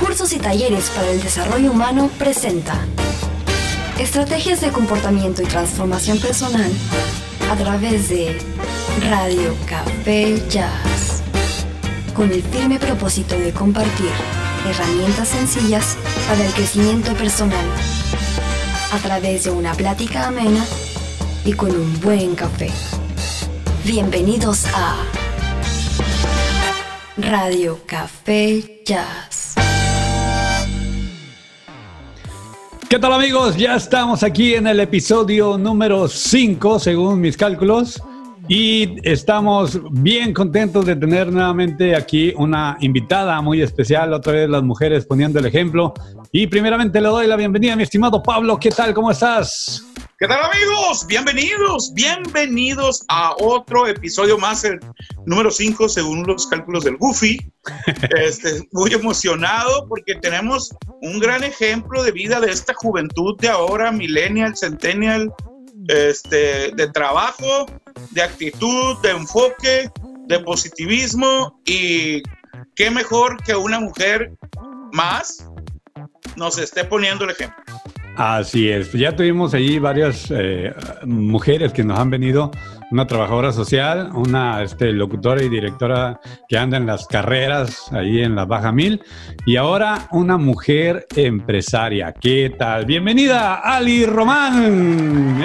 Cursos y talleres para el desarrollo humano presenta Estrategias de comportamiento y transformación personal a través de Radio Café Jazz. Con el firme propósito de compartir herramientas sencillas para el crecimiento personal a través de una plática amena y con un buen café. Bienvenidos a Radio Café Jazz. ¿Qué tal amigos? Ya estamos aquí en el episodio número 5 según mis cálculos y estamos bien contentos de tener nuevamente aquí una invitada muy especial, otra vez las mujeres poniendo el ejemplo. Y primeramente le doy la bienvenida a mi estimado Pablo. ¿Qué tal? ¿Cómo estás? ¿Qué tal amigos? Bienvenidos, bienvenidos a otro episodio más, el número 5 según los cálculos del Goofy. Este, muy emocionado porque tenemos un gran ejemplo de vida de esta juventud de ahora, millennial, centennial, este, de trabajo, de actitud, de enfoque, de positivismo y qué mejor que una mujer más nos esté poniendo el ejemplo. Así es, ya tuvimos ahí varias eh, mujeres que nos han venido, una trabajadora social, una este, locutora y directora que anda en las carreras ahí en la Baja Mil, y ahora una mujer empresaria. ¿Qué tal? Bienvenida, Ali Román.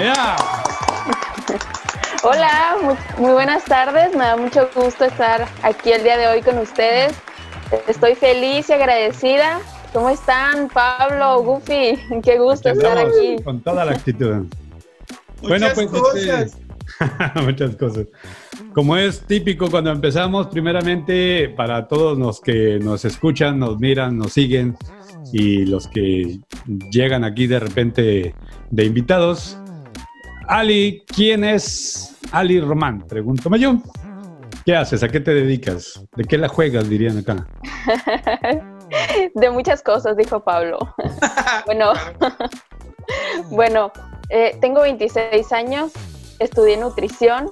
Hola, muy, muy buenas tardes, me da mucho gusto estar aquí el día de hoy con ustedes. Estoy feliz y agradecida ¿Cómo están, Pablo, Goofy? Qué gusto estar aquí. Con toda la actitud. bueno, pues este, cosas. muchas cosas. Como es típico cuando empezamos, primeramente para todos los que nos escuchan, nos miran, nos siguen y los que llegan aquí de repente de invitados. Ali, ¿quién es Ali Román? Pregúntame yo. ¿Qué haces? ¿A qué te dedicas? ¿De qué la juegas? Dirían acá. De muchas cosas, dijo Pablo. bueno, bueno eh, tengo 26 años, estudié nutrición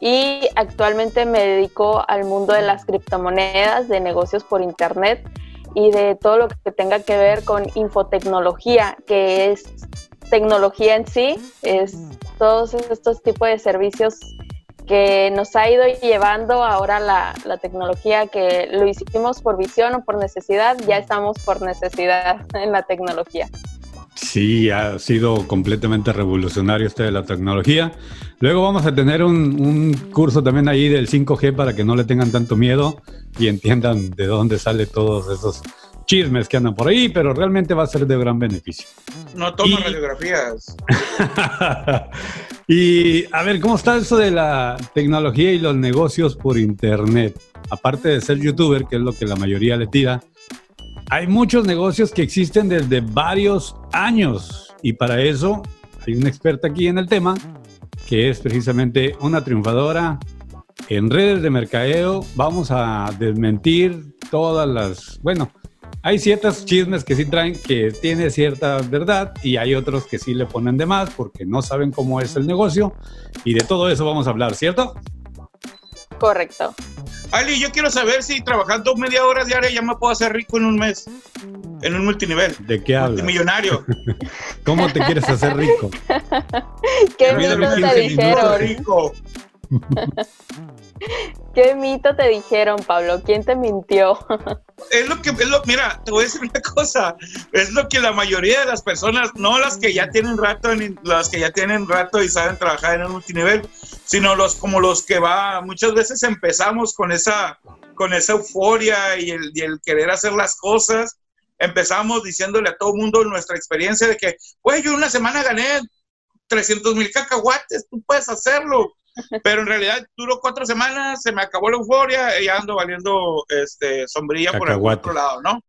y actualmente me dedico al mundo de las criptomonedas, de negocios por internet y de todo lo que tenga que ver con infotecnología, que es tecnología en sí, es todos estos tipos de servicios que nos ha ido llevando ahora la, la, tecnología, que lo hicimos por visión o por necesidad, ya estamos por necesidad en la tecnología. Sí, ha sido completamente revolucionario este de la tecnología. Luego vamos a tener un, un, curso también ahí del 5G para que no le tengan tanto miedo y entiendan de dónde sale todos esos chismes que andan por ahí, pero realmente va a ser de gran beneficio. No tomo radiografías. y a ver, ¿cómo está eso de la tecnología y los negocios por internet? Aparte de ser youtuber, que es lo que la mayoría le tira, hay muchos negocios que existen desde varios años y para eso hay una experta aquí en el tema que es precisamente una triunfadora en redes de mercadeo. Vamos a desmentir todas las, bueno, hay ciertos chismes que sí traen que tiene cierta verdad y hay otros que sí le ponen de más porque no saben cómo es el negocio y de todo eso vamos a hablar, ¿cierto? Correcto. Ali, yo quiero saber si trabajando media hora diaria ya me puedo hacer rico en un mes, en un multinivel. ¿De qué hablas? Multimillonario. ¿Cómo te quieres hacer rico? ¿Qué te dijeron? Rico. ¿Qué mito te dijeron, Pablo? ¿Quién te mintió? es lo que, es lo, mira, te voy a decir una cosa, es lo que la mayoría de las personas, no las que ya tienen rato, las que ya tienen rato y saben trabajar en el multinivel, sino los como los que va, muchas veces empezamos con esa, con esa euforia y el, y el querer hacer las cosas, empezamos diciéndole a todo mundo nuestra experiencia de que, güey, yo una semana gané 300 mil cacahuates, tú puedes hacerlo pero en realidad duró cuatro semanas, se me acabó la euforia y ando valiendo este, sombrilla por el otro lado, ¿no?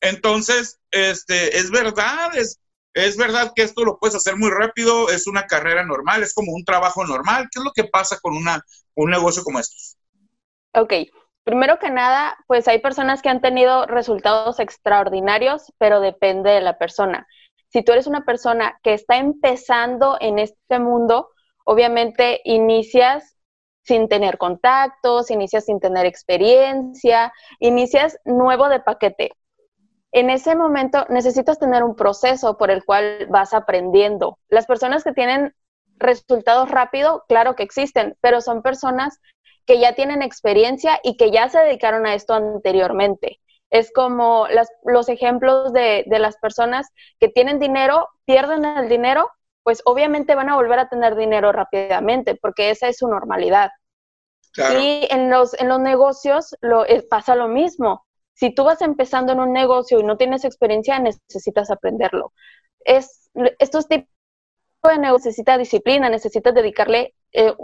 Entonces, este, es verdad, es, es verdad que esto lo puedes hacer muy rápido, es una carrera normal, es como un trabajo normal. ¿Qué es lo que pasa con una, un negocio como estos? Ok, primero que nada, pues hay personas que han tenido resultados extraordinarios, pero depende de la persona. Si tú eres una persona que está empezando en este mundo, obviamente inicias sin tener contactos, inicias sin tener experiencia, inicias nuevo de paquete. en ese momento necesitas tener un proceso por el cual vas aprendiendo. Las personas que tienen resultados rápido, claro que existen, pero son personas que ya tienen experiencia y que ya se dedicaron a esto anteriormente. Es como los ejemplos de, las personas que tienen dinero, pierden el dinero, pues obviamente van a volver a tener dinero rápidamente, porque esa es su normalidad. Y en los, en los negocios lo, eh, pasa lo mismo. Si tú vas empezando en un negocio y no tienes experiencia, necesitas aprenderlo. Es, estos tipos de negocios necesita disciplina, necesitas dedicarle eh,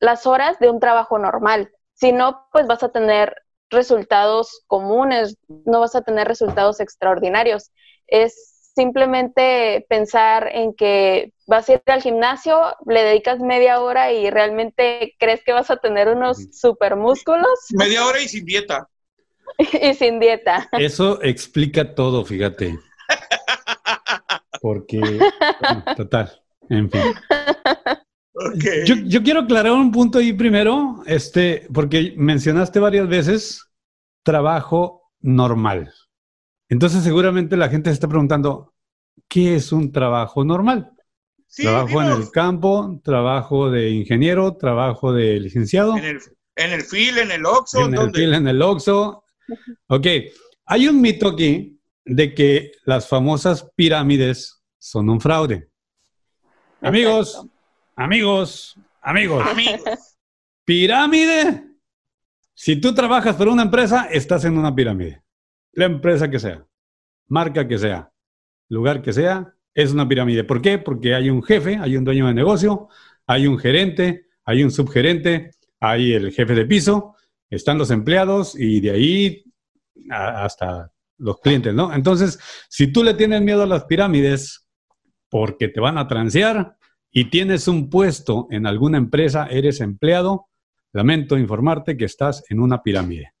las horas de un trabajo normal. Si no, pues vas a tener resultados comunes, no vas a tener resultados extraordinarios. Es simplemente pensar en que vas a ir al gimnasio, le dedicas media hora y realmente crees que vas a tener unos super músculos. Media hora y sin dieta. y sin dieta. Eso explica todo, fíjate. Porque, total, en fin. Yo, quiero aclarar un punto ahí primero, este, porque mencionaste varias veces trabajo normal. Entonces seguramente la gente se está preguntando, ¿qué es un trabajo normal? trabajo en el campo, trabajo de ingeniero, trabajo de licenciado. En el, en el FIL, en el OXO. En el FIL, en el OXO. Ok, hay un mito aquí de que las famosas pirámides son un fraude. Amigos, Amigos, amigos. Pirámide. Si tú trabajas para una empresa, estás en una pirámide. La empresa que sea, marca que sea, lugar que sea, es una pirámide. ¿Por qué? Porque hay un jefe, hay un dueño de negocio, hay un gerente, hay un subgerente, hay el jefe de piso, están los empleados y de ahí hasta los clientes, ¿no? Entonces, si tú le tienes miedo a las pirámides porque te van a transear, y tienes un puesto en alguna empresa, eres empleado, lamento informarte que estás en una pirámide.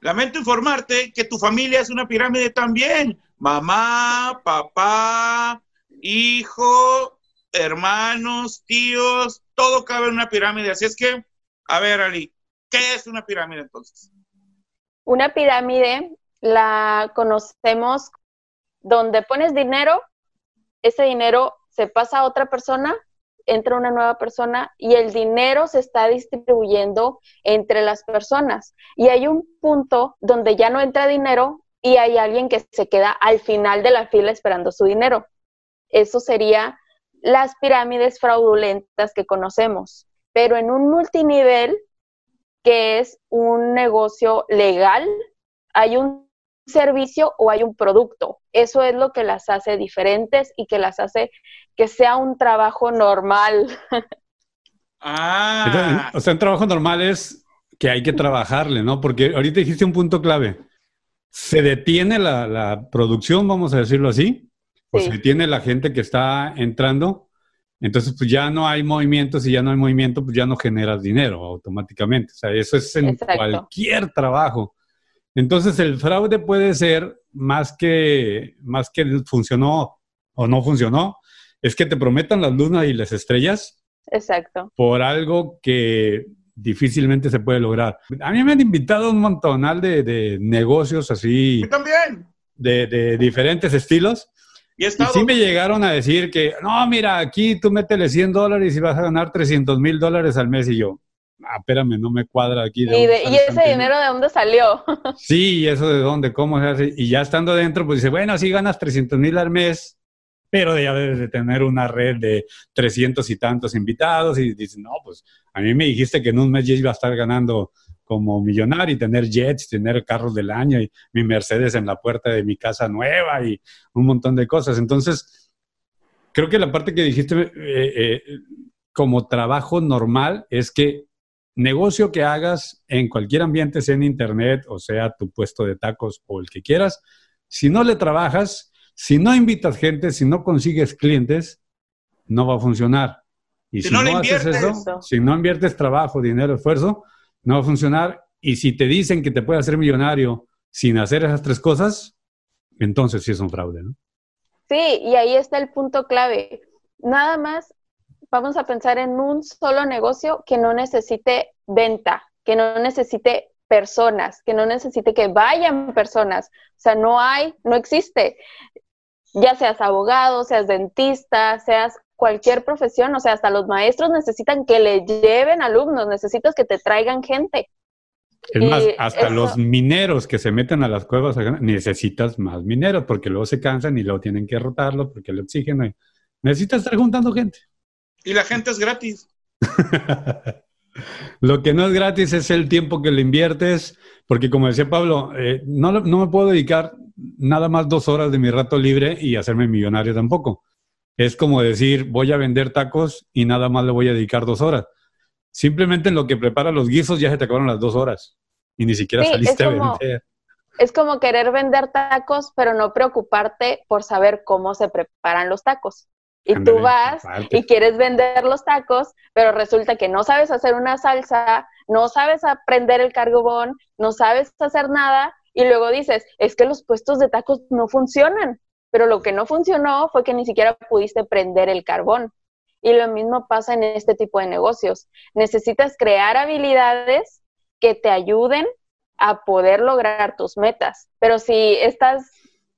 Lamento informarte que tu familia es una pirámide también. Mamá, papá, hijo, hermanos, tíos, todo cabe en una pirámide. Así es que, a ver, Ali, ¿qué es una pirámide entonces? Una pirámide la conocemos donde pones dinero, ese dinero se pasa a otra persona, entra una nueva persona y el dinero se está distribuyendo entre las personas. Y hay un punto donde ya no entra dinero y hay alguien que se queda al final de la fila esperando su dinero. Eso sería las pirámides fraudulentas que conocemos. Pero en un multinivel, que es un negocio legal, hay un servicio o hay un producto. Eso es lo que las hace diferentes y que las hace que sea un trabajo normal. Ah. o sea, un trabajo normal es que hay que trabajarle, ¿no? Porque ahorita dijiste un punto clave. Se detiene la, producción, vamos a decirlo así, o se detiene la gente que está entrando. Entonces, pues ya no hay movimiento. Si ya no hay movimiento, pues ya no generas dinero automáticamente. O sea, eso es en cualquier trabajo. Entonces, el fraude puede ser más que, más que funcionó o no funcionó, es que te prometan las lunas y las estrellas. Exacto. Por algo que difícilmente se puede lograr. A mí me han invitado un montonal de, negocios así. también. De, diferentes estilos. Y, sí me llegaron a decir que, no, mira, aquí tú métele 100 dólares y vas a ganar 300 mil dólares al mes. Y yo, ah, espérame, no me cuadra aquí. ¿Y, ¿y ese dinero de dónde salió? sí, y eso de dónde, cómo se hace. Y ya estando dentro, pues dice, bueno, si ganas 300 mil al mes, pero ya debes de tener una red de 300 y tantos invitados y dices, no, pues a mí me dijiste que en un mes ya iba a estar ganando como millonario y tener jets, tener carros del año y mi Mercedes en la puerta de mi casa nueva y un montón de cosas. Entonces, creo que la parte que dijiste eh, eh, como trabajo normal es que negocio que hagas en cualquier ambiente, sea en internet o sea tu puesto de tacos o el que quieras, si no le trabajas, si no invitas gente, si no consigues clientes, no va a funcionar. Y si, no, haces eso, si no inviertes trabajo, dinero, esfuerzo, no va a funcionar. Y si te dicen que te puedes hacer millonario sin hacer esas tres cosas, entonces sí es un fraude, ¿no? Sí, y ahí está el punto clave. Nada más vamos a pensar en un solo negocio que no necesite venta, que no necesite personas, que no necesite que vayan personas. O sea, no hay, no existe. Ya seas abogado, seas dentista, seas cualquier profesión, o sea, hasta los maestros necesitan que le lleven alumnos, necesitas que te traigan gente. Es más, hasta los mineros que se meten a las cuevas necesitas más mineros porque luego se cansan y luego tienen que rotarlo porque el oxígeno. Necesitas estar juntando gente. Y la gente es gratis. Lo que no es gratis es el tiempo que le inviertes, porque como decía Pablo, eh, no, no me puedo dedicar nada más dos horas de mi rato libre y hacerme millonario tampoco. Es como decir, voy a vender tacos y nada más le voy a dedicar dos horas. Simplemente en lo que prepara los guisos ya se te acabaron las dos horas y ni siquiera saliste a vender. Es como querer vender tacos, pero no preocuparte por saber cómo se preparan los tacos. Y tú vas y quieres vender los tacos, pero resulta que no sabes hacer una salsa, no sabes aprender el carbón, no sabes hacer nada, y luego dices, es que los puestos de tacos no funcionan, pero lo que no funcionó fue que ni siquiera pudiste prender el carbón. Y lo mismo pasa en este tipo de negocios. Necesitas crear habilidades que te ayuden a poder lograr tus metas. Pero si estás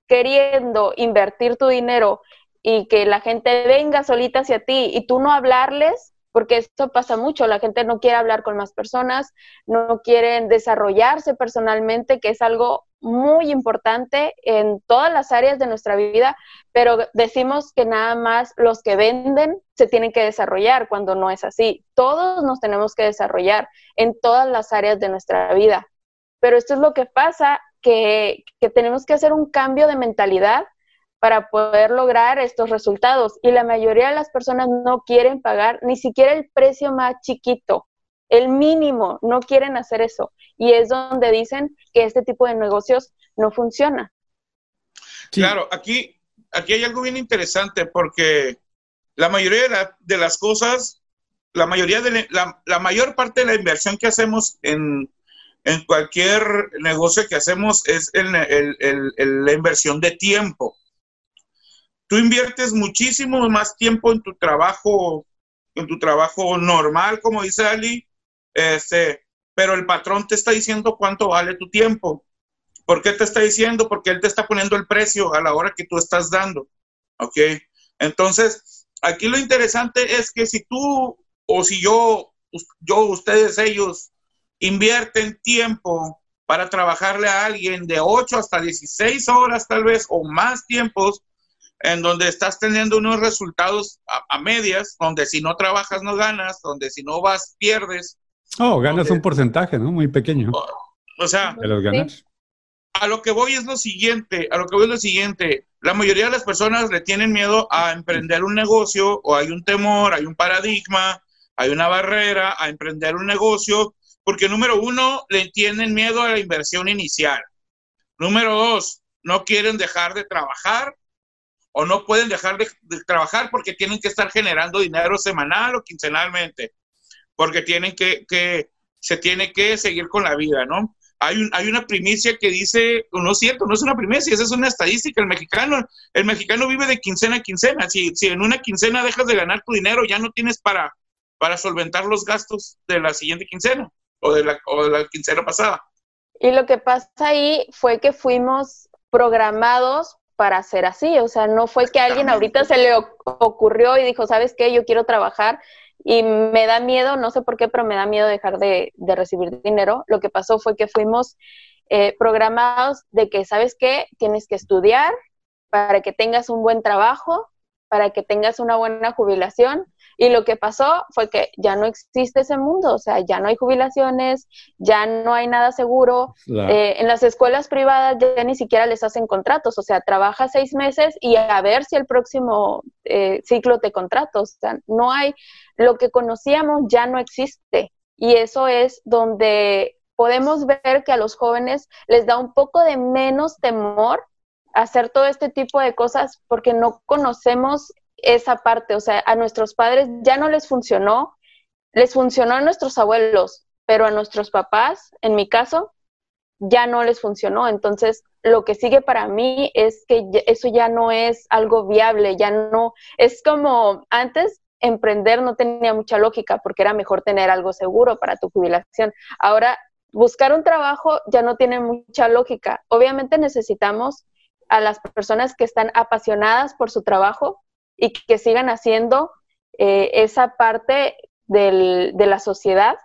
queriendo invertir tu dinero y que la gente venga solita hacia ti y tú no hablarles, porque esto pasa mucho, la gente no quiere hablar con más personas, no quieren desarrollarse personalmente, que es algo muy importante en todas las áreas de nuestra vida, pero decimos que nada más los que venden se tienen que desarrollar cuando no es así. Todos nos tenemos que desarrollar en todas las áreas de nuestra vida. Pero esto es lo que pasa, que, que tenemos que hacer un cambio de mentalidad para poder lograr estos resultados. Y la mayoría de las personas no quieren pagar ni siquiera el precio más chiquito, el mínimo, no quieren hacer eso. Y es donde dicen que este tipo de negocios no funciona. Claro, aquí, aquí hay algo bien interesante porque la mayoría de, las cosas, la mayoría de la, mayor parte de la inversión que hacemos en, cualquier negocio que hacemos es la inversión de tiempo tú inviertes muchísimo más tiempo en tu trabajo, en tu trabajo normal, como dice Ali, este, pero el patrón te está diciendo cuánto vale tu tiempo. ¿Por qué te está diciendo? Porque él te está poniendo el precio a la hora que tú estás dando. ¿Ok? Entonces, aquí lo interesante es que si tú o si yo, yo, ustedes, ellos, invierten tiempo para trabajarle a alguien de 8 hasta 16 horas tal vez o más tiempos, en donde estás teniendo unos resultados a, medias, donde si no trabajas no ganas, donde si no vas pierdes. Oh, ganas un porcentaje, ¿no? Muy pequeño. O, sea, de los ganas. A lo que voy es lo siguiente, a lo que voy es lo siguiente, la mayoría de las personas le tienen miedo a emprender un negocio o hay un temor, hay un paradigma, hay una barrera a emprender un negocio, porque número uno, le tienen miedo a la inversión inicial. Número dos, no quieren dejar de trabajar o no pueden dejar de, trabajar porque tienen que estar generando dinero semanal o quincenalmente, porque tienen que, que, se tiene que seguir con la vida, ¿no? Hay, un, hay una primicia que dice, no es cierto, no es una primicia, esa es una estadística, el mexicano, el mexicano vive de quincena a quincena, si, si en una quincena dejas de ganar tu dinero, ya no tienes para, para solventar los gastos de la siguiente quincena o de la, o de la quincena pasada. Y lo que pasa ahí fue que fuimos programados para ser así. O sea, no fue que a alguien ahorita se le ocurrió y dijo, ¿sabes qué? Yo quiero trabajar y me da miedo, no sé por qué, pero me da miedo dejar de, recibir dinero. Lo que pasó fue que fuimos eh, programados de que, ¿sabes qué? Tienes que estudiar para que tengas un buen trabajo, para que tengas una buena jubilación y lo que pasó fue que ya no existe ese mundo, o sea, ya no hay jubilaciones, ya no hay nada seguro. Eh, en las escuelas privadas ya ni siquiera les hacen contratos, o sea, trabajas seis meses y a ver si el próximo eh, ciclo te contratos. O sea, no hay, lo que conocíamos ya no existe. Y eso es donde podemos ver que a los jóvenes les da un poco de menos temor hacer todo este tipo de cosas porque no conocemos esa parte, o sea, a nuestros padres ya no les funcionó, les funcionó a nuestros abuelos, pero a nuestros papás, en mi caso, ya no les funcionó. Entonces, lo que sigue para mí es que eso ya no es algo viable, ya no, es como antes emprender no tenía mucha lógica porque era mejor tener algo seguro para tu jubilación. Ahora buscar un trabajo ya no tiene mucha lógica. Obviamente necesitamos a las personas que están apasionadas por su trabajo y que sigan haciendo eh, esa parte de la sociedad,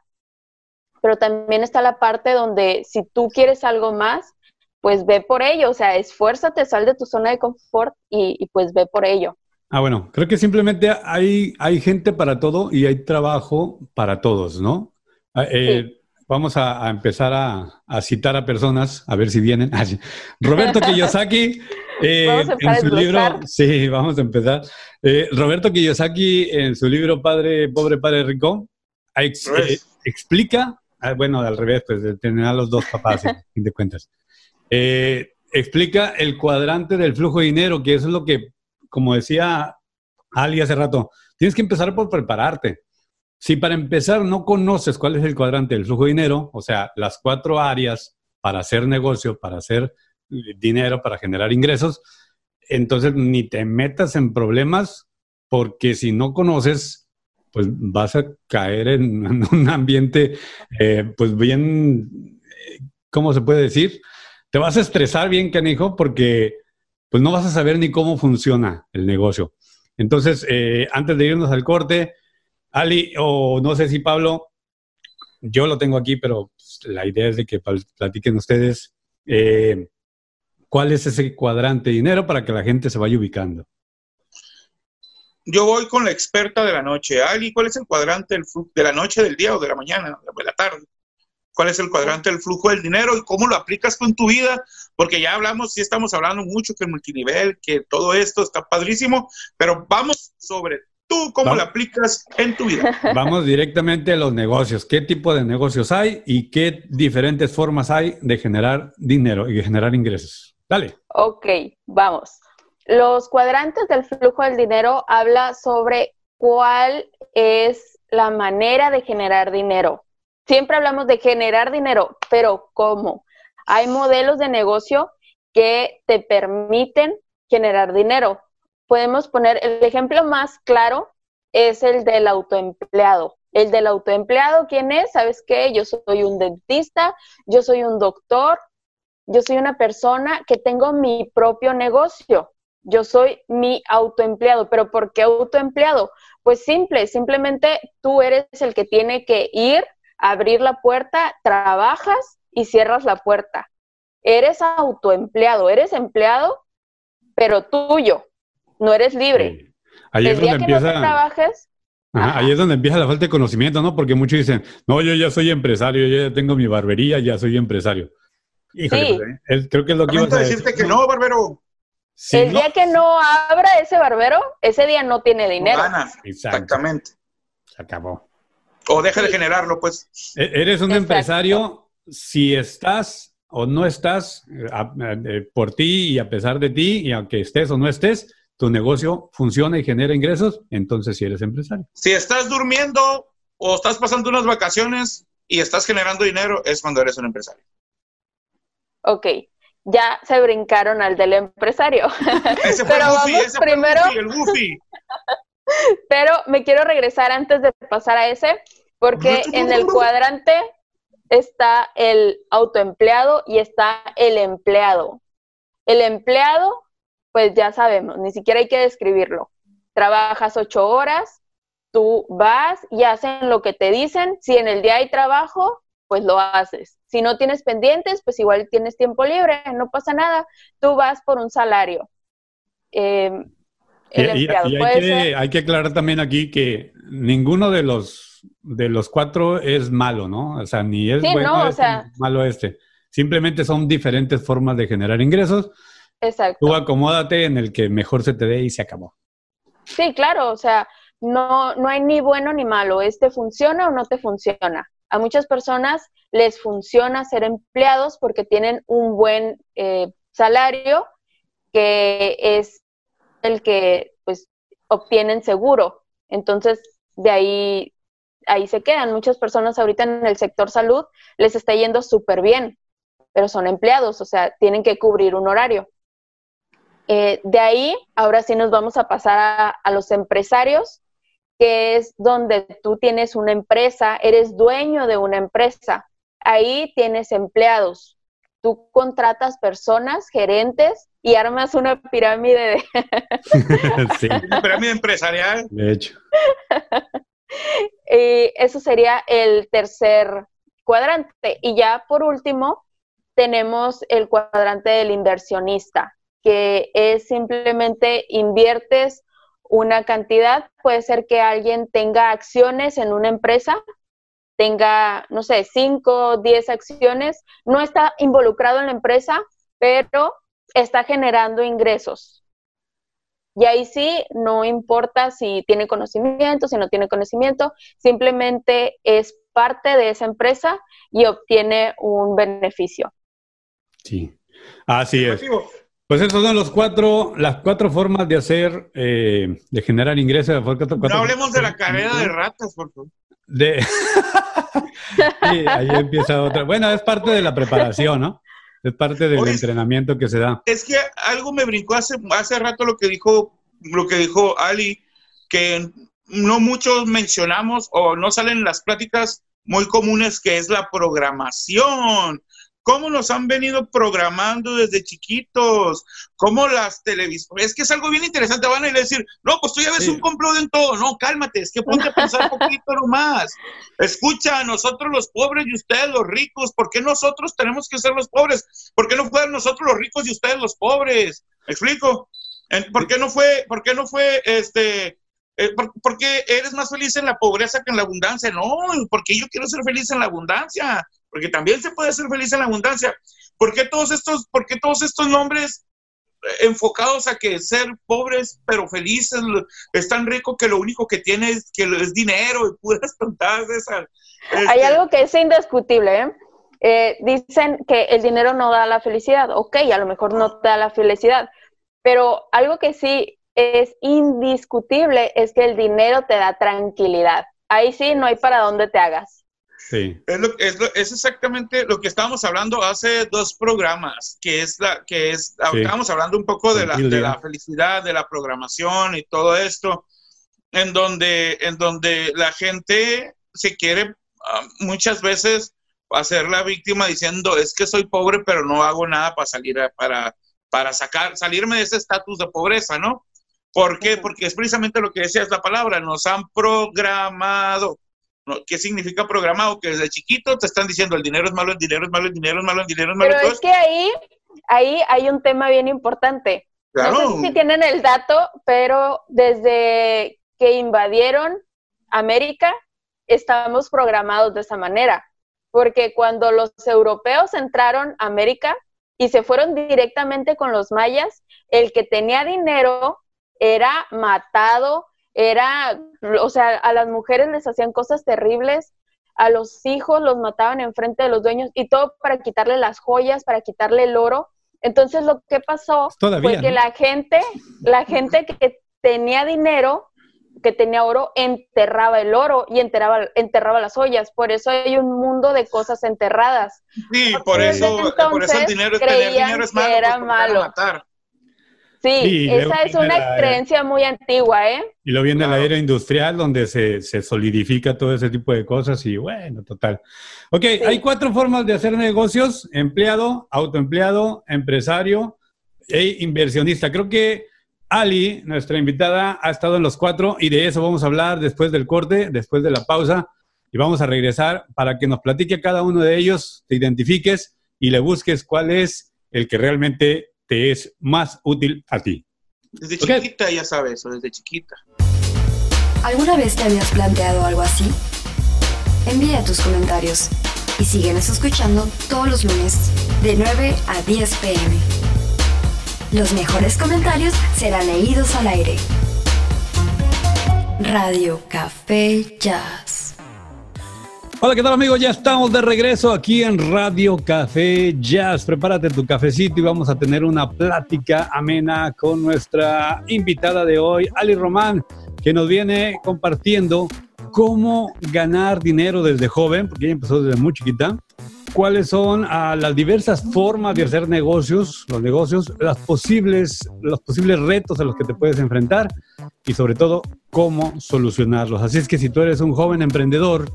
pero también está la parte donde si tú quieres algo más, pues ve por ello, o sea, esfuérzate, sal de tu zona de confort y, pues ve por ello. Ah, bueno, creo que simplemente hay, hay gente para todo y hay trabajo para todos, ¿no? Ah, eh, vamos a, empezar a, citar a personas, a ver si vienen. Roberto Kiyosaki, eh, en su libro, sí, vamos a empezar. Eh, Roberto Kiyosaki, en su libro Padre Pobre, Padre Rico, explica, bueno, al revés, pues de tener a los dos papás, en fin de cuentas. Eh, explica el cuadrante del flujo de dinero, que eso es lo que, como decía Ali hace rato, tienes que empezar por prepararte. Si para empezar no conoces cuál es el cuadrante del flujo de dinero, o sea, las cuatro áreas para hacer negocio, para hacer dinero, para generar ingresos, entonces ni te metas en problemas porque si no conoces, pues vas a caer en, un ambiente, eh, pues bien, ¿cómo se puede decir? te vas a estresar bien, canijo, porque pues no vas a saber ni cómo funciona el negocio. Entonces, eh, antes de irnos al corte, Ali, o no sé si Pablo, yo lo tengo aquí, pero pues, la idea es de que platiquen ustedes eh, cuál es ese cuadrante de dinero para que la gente se vaya ubicando. Yo voy con la experta de la noche. Ali, ¿cuál es el cuadrante de la noche, del día o de la mañana, de la tarde? cuál es el cuadrante del flujo del dinero y cómo lo aplicas con tu vida, porque ya hablamos, sí estamos hablando mucho que el multinivel, que todo esto está padrísimo, pero vamos sobre tú cómo lo aplicas en tu vida. Vamos directamente a los negocios. ¿Qué tipo de negocios hay y qué diferentes formas hay de generar dinero y de generar ingresos? Dale. Ok, vamos. Los cuadrantes del flujo del dinero habla sobre cuál es la manera de generar dinero siempre hablamos de generar dinero, pero ¿cómo? Hay modelos de negocio que te permiten generar dinero. Podemos poner el ejemplo más claro es el del autoempleado. El del autoempleado, ¿quién es? ¿Sabes qué? Yo soy un dentista, yo soy un doctor, yo soy una persona que tengo mi propio negocio. Yo soy mi autoempleado, pero ¿por qué autoempleado? Pues simple, simplemente tú eres el que tiene que ir abrir la puerta, trabajas y cierras la puerta. Eres autoempleado, eres empleado, pero tuyo, no eres libre. Ahí es donde empieza... trabajes, ahí es donde empieza la falta de conocimiento, ¿no? Porque muchos dicen, no, yo ya soy empresario, yo ya tengo mi barbería, ya soy empresario. Híjole, pues, eh, creo que es lo que ibas a decirte que no, barbero. el día que no abra ese barbero, ese día no tiene dinero. Exactamente. Se acabó. O deja de generarlo, pues. E-, eres un empresario si estás o no estás eh, por ti y a pesar de ti, y aunque estés o no estés, tu negocio funciona y genera ingresos, entonces si eres empresario. Si estás durmiendo o estás pasando unas vacaciones y estás generando dinero, es cuando eres un empresario. Ok, ya se brincaron al del empresario. Ese fue Pero el ese primero... fue el Goofy. Pero me quiero regresar antes de pasar a ese, porque en el cuadrante está el autoempleado y está el empleado. El empleado, pues ya sabemos, ni siquiera hay que describirlo. Trabajas ocho horas, tú vas y hacen lo que te dicen. Si en el día hay trabajo, pues lo haces. Si no tienes pendientes, pues igual tienes tiempo libre, no pasa nada. Tú vas por un salario. Eh, hay, que, aclarar también aquí que ninguno de los de los cuatro es malo, ¿no? O sea, ni es bueno este, malo este. Simplemente son diferentes formas de generar ingresos. Exacto. Tú acomódate en el que mejor se te dé y se acabó. Sí, claro, o sea, no, no hay ni bueno ni malo. Este funciona o no te funciona. A muchas personas les funciona ser empleados porque tienen un buen eh, salario que es el que pues obtienen seguro. Entonces, de ahí, ahí se quedan. Muchas personas ahorita en el sector salud les está yendo súper bien, pero son empleados, o sea, tienen que cubrir un horario. Eh, de ahí, ahora sí nos vamos a pasar a, a los empresarios, que es donde tú tienes una empresa, eres dueño de una empresa. ahí tienes empleados. Tú contratas personas, gerentes, y armas una pirámide de... sí. Una pirámide empresarial. De hecho. y eso sería el tercer cuadrante. Y ya por último, tenemos el cuadrante del inversionista, que es simplemente inviertes una cantidad, puede ser que alguien tenga acciones en una empresa, tenga, no sé, 5, 10 acciones, no está involucrado en la empresa, pero está generando ingresos. Y ahí sí, no importa si tiene conocimiento, si no tiene conocimiento, simplemente es parte de esa empresa y obtiene un beneficio. Sí, así es. Pues esos son los cuatro, las cuatro formas de hacer, eh, de generar ingresos. no hablemos de la carrera de ratas, por favor. De... sí, ahí empieza otra. Bueno, es parte de la preparación, ¿no? Es parte del entrenamiento que se da. Es que algo me brincó hace, hace rato lo que dijo, lo que dijo Ali, que no muchos mencionamos o no salen las pláticas muy comunes que es la programación cómo nos han venido programando desde chiquitos, cómo las televisiones, es que es algo bien interesante, van a ir a decir, no, pues tú ya ves un complot en todo, no, cálmate, es que ponte a pensar un poquito más, escucha, nosotros los pobres y ustedes los ricos, ¿por qué nosotros tenemos que ser los pobres? ¿Por qué no fueron nosotros los ricos y ustedes los pobres? ¿Me explico? ¿Por qué no fue, por qué no fue, este, eh, ¿Por, qué eres más feliz en la pobreza que en la abundancia? No, porque yo quiero ser feliz en la abundancia porque también se puede ser feliz en la abundancia. ¿Por qué todos estos, por todos estos nombres eh, enfocados a que ser pobres pero felices es tan rico que lo único que tiene es, que es dinero y puras tontadas de esas? Hay este, algo que es indiscutible, ¿eh? ¿eh? dicen que el dinero no da la felicidad. Ok, a lo mejor no da la felicidad, pero algo que sí es indiscutible es que el dinero te da tranquilidad. Ahí sí no hay para dónde te hagas. Es, exactamente lo que estábamos hablando hace dos programas, que es la que es, estábamos hablando un poco de la, de la felicidad, de la programación y todo esto, en donde, en donde la gente se quiere ah, muchas veces hacer la víctima diciendo es que soy pobre pero no hago nada para salir para, para sacar, salirme de ese estatus de pobreza, ¿no? ¿Por qué? Porque es precisamente lo que decía es la palabra, nos han programado ¿Qué significa programado? Que desde chiquito te están diciendo el dinero es malo, el dinero es malo, el dinero es malo, el dinero es malo. Pero es que ahí, ahí hay un tema bien importante. Claro. No sé si tienen el dato, pero desde que invadieron América, estamos programados de esa manera. Porque cuando los europeos entraron a América y se fueron directamente con los mayas, el que tenía dinero era matado, era, o sea, a las mujeres les hacían cosas terribles, a los hijos los mataban enfrente de los dueños y todo para quitarle las joyas, para quitarle el oro. Entonces lo que pasó fue que la gente, la gente que tenía dinero, que tenía oro, enterraba el oro y enterraba, enterraba las joyas. Por eso hay un mundo de cosas enterradas. Sí, por eso, por eso el dinero, dinero es malo. Era malo. Sí, esa es una creencia muy antigua, ¿eh? Y lo viene de la era industrial donde se, solidifica todo ese tipo de cosas y bueno, total. Ok, hay cuatro formas de hacer negocios, empleado, autoempleado, empresario e inversionista. Creo que Ali, nuestra invitada, ha estado en los cuatro y de eso vamos a hablar después del corte, después de la pausa y vamos a regresar para que nos platique cada uno de ellos, te identifiques y le busques cuál es el que realmente es más útil a ti. Desde chiquita ya sabes eso, desde chiquita. ¿Alguna vez te habías planteado algo así? Envía tus comentarios y síguenos escuchando todos los lunes de 9 a 10 pm. Los mejores comentarios serán leídos al aire. Radio Café Jazz. Hola, ¿qué tal amigos? Ya estamos de regreso aquí en Radio Café Jazz. Prepárate tu cafecito y vamos a tener una plática amena con nuestra invitada de hoy, Ali Román, que nos viene compartiendo cómo ganar dinero desde joven, porque ella empezó desde muy chiquita, cuáles son ah, las diversas formas de hacer negocios, los negocios, las posibles, los posibles retos a los que te puedes enfrentar y sobre todo cómo solucionarlos. Así es que si tú eres un joven emprendedor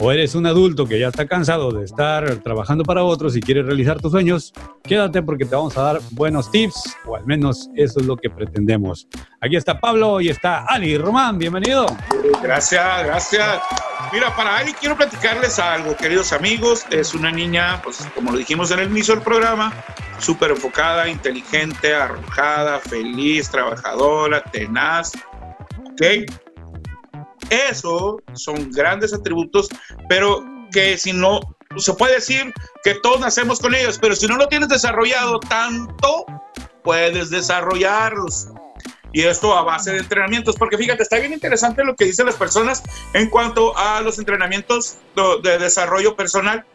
o eres un adulto que ya está cansado de estar trabajando para otros y quieres realizar tus sueños, quédate porque te vamos a dar buenos tips o al menos eso es lo que pretendemos. Aquí está Pablo y está Ali Román, bienvenido. Gracias, gracias. Mira, para Ali quiero platicarles algo, queridos amigos. Es una niña, pues como lo dijimos en el inicio del programa, súper enfocada, inteligente, arrojada, feliz, trabajadora, tenaz. ¿Ok? Eso son grandes atributos, pero que si no, se puede decir que todos nacemos con ellos, pero si no lo tienes desarrollado tanto, puedes desarrollarlos. Y esto a base de entrenamientos, porque fíjate, está bien interesante lo que dicen las personas en cuanto a los entrenamientos de desarrollo personal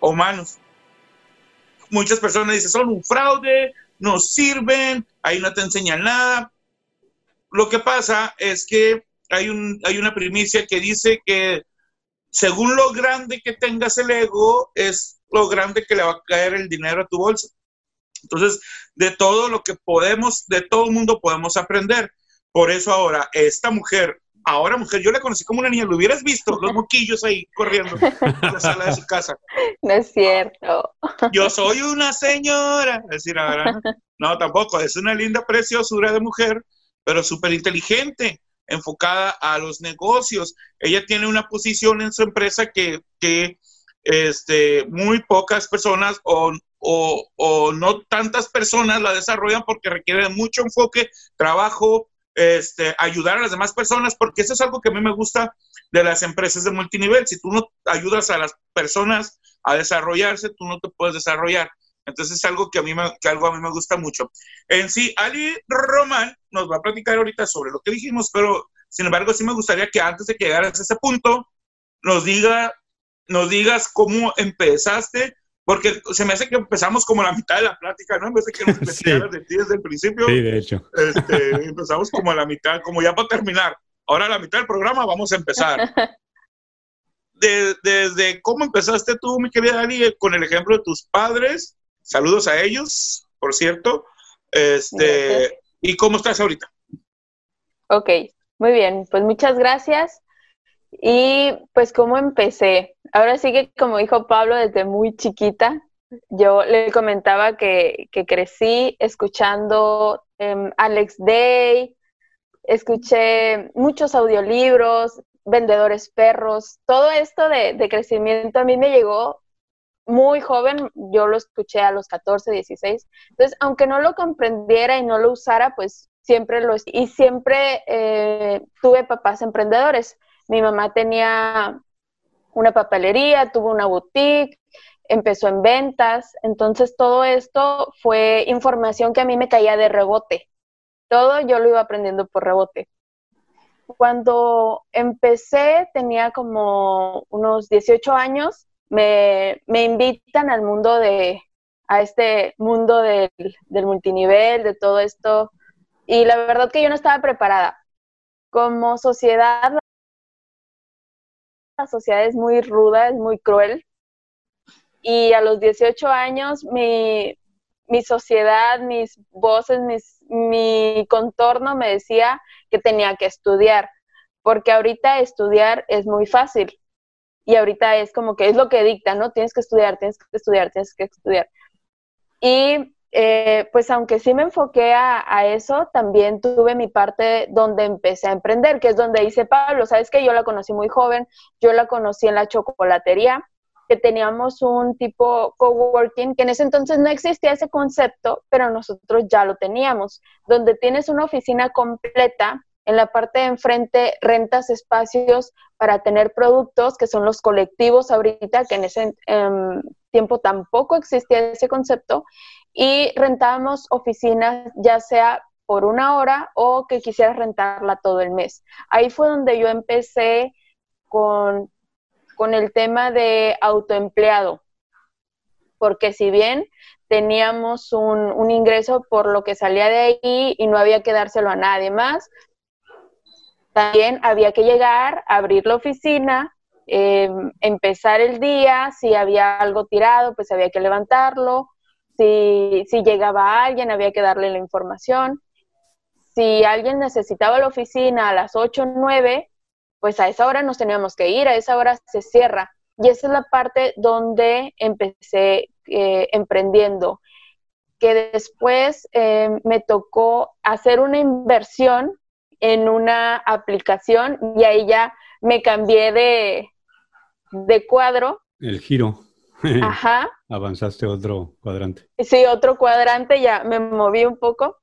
humanos. Muchas personas dicen, son un fraude, no sirven, ahí no te enseñan nada. Lo que pasa es que hay, un, hay una primicia que dice que según lo grande que tengas el ego, es lo grande que le va a caer el dinero a tu bolsa. Entonces, de todo lo que podemos, de todo el mundo podemos aprender. Por eso ahora, esta mujer, ahora mujer, yo la conocí como una niña, lo hubieras visto, los moquillos ahí corriendo en la sala de su casa. No es cierto. Yo soy una señora. Es decir, ahora, no, tampoco, es una linda preciosura de mujer, pero súper inteligente, enfocada a los negocios. Ella tiene una posición en su empresa que, que este, muy pocas personas o o, no tantas personas la desarrollan porque requiere mucho enfoque, trabajo, este, ayudar a las demás personas, porque eso es algo que a mí me gusta de las empresas de multinivel. Si tú no ayudas a las personas a desarrollarse, tú no te puedes desarrollar. Entonces es algo que a mí me, que algo a mí me gusta mucho. En sí, Ali Román nos va a platicar ahorita sobre lo que dijimos, pero sin embargo sí me gustaría que antes de que llegaras a ese punto, nos diga, nos digas cómo empezaste porque se me hace que empezamos como la mitad de la plática, ¿no? En vez de que nos platicaras de ti desde el principio. Sí, de hecho. Este, empezamos como a la mitad, como ya para terminar. Ahora a la mitad del programa vamos a empezar. desde cómo empezaste tú, mi querida Dani, con el ejemplo de tus padres. Saludos a ellos, por cierto. Este, ¿Y cómo estás ahorita? Ok, muy bien. Pues muchas gracias. Y pues cómo empecé. Ahora sí que como dijo Pablo desde muy chiquita, yo le comentaba que, crecí escuchando em, Alex Day, escuché muchos audiolibros, vendedores perros, todo esto de, de, crecimiento a mí me llegó muy joven, yo lo escuché a los 14, 16, entonces aunque no lo comprendiera y no lo usara, pues siempre lo, y siempre eh, tuve papás emprendedores. Mi mamá tenía una papelería, tuvo una boutique, empezó en ventas, entonces todo esto fue información que a mí me caía de rebote. Todo yo lo iba aprendiendo por rebote. Cuando empecé, tenía como unos 18 años, me, invitan al mundo de, a este mundo del, del multinivel, de todo esto, y la verdad que yo no estaba preparada. Como sociedad, la sociedad es muy ruda, es muy cruel. Y a los 18 años mi, sociedad, mis voces, mi contorno me decía que tenía que estudiar, porque ahorita estudiar es muy fácil. Y ahorita es como que es lo que dicta, ¿no? Tienes que estudiar, tienes que estudiar, tienes que estudiar. Y eh, pues aunque sí me enfoqué a, eso, también tuve mi parte donde empecé a emprender, que es donde dice Pablo, sabes que yo la conocí muy joven, yo la conocí en la chocolatería, que teníamos un tipo coworking, que en ese entonces no existía ese concepto, pero nosotros ya lo teníamos, donde tienes una oficina completa, en la parte de enfrente rentas espacios para tener productos, que son los colectivos ahorita, que en ese em, tiempo tampoco existía ese concepto, y rentábamos oficinas ya sea por una hora o que quisieras rentarla todo el mes. Ahí fue donde yo empecé con, con el tema de autoempleado, porque si bien teníamos un, un, ingreso por lo que salía de ahí y no había que dárselo a nadie más, también había que llegar, abrir la oficina, em, empezar el día, si había algo tirado, pues había que levantarlo, si, si llegaba alguien, había que darle la información. Si alguien necesitaba la oficina a las 8 o 9, pues a esa hora nos teníamos que ir, a esa hora se cierra. Y esa es la parte donde empecé eh, emprendiendo, que después eh, me tocó hacer una inversión en una aplicación y ahí ya me cambié de, de cuadro. El giro. Ajá. Avanzaste otro cuadrante. Sí, otro cuadrante, ya me moví un poco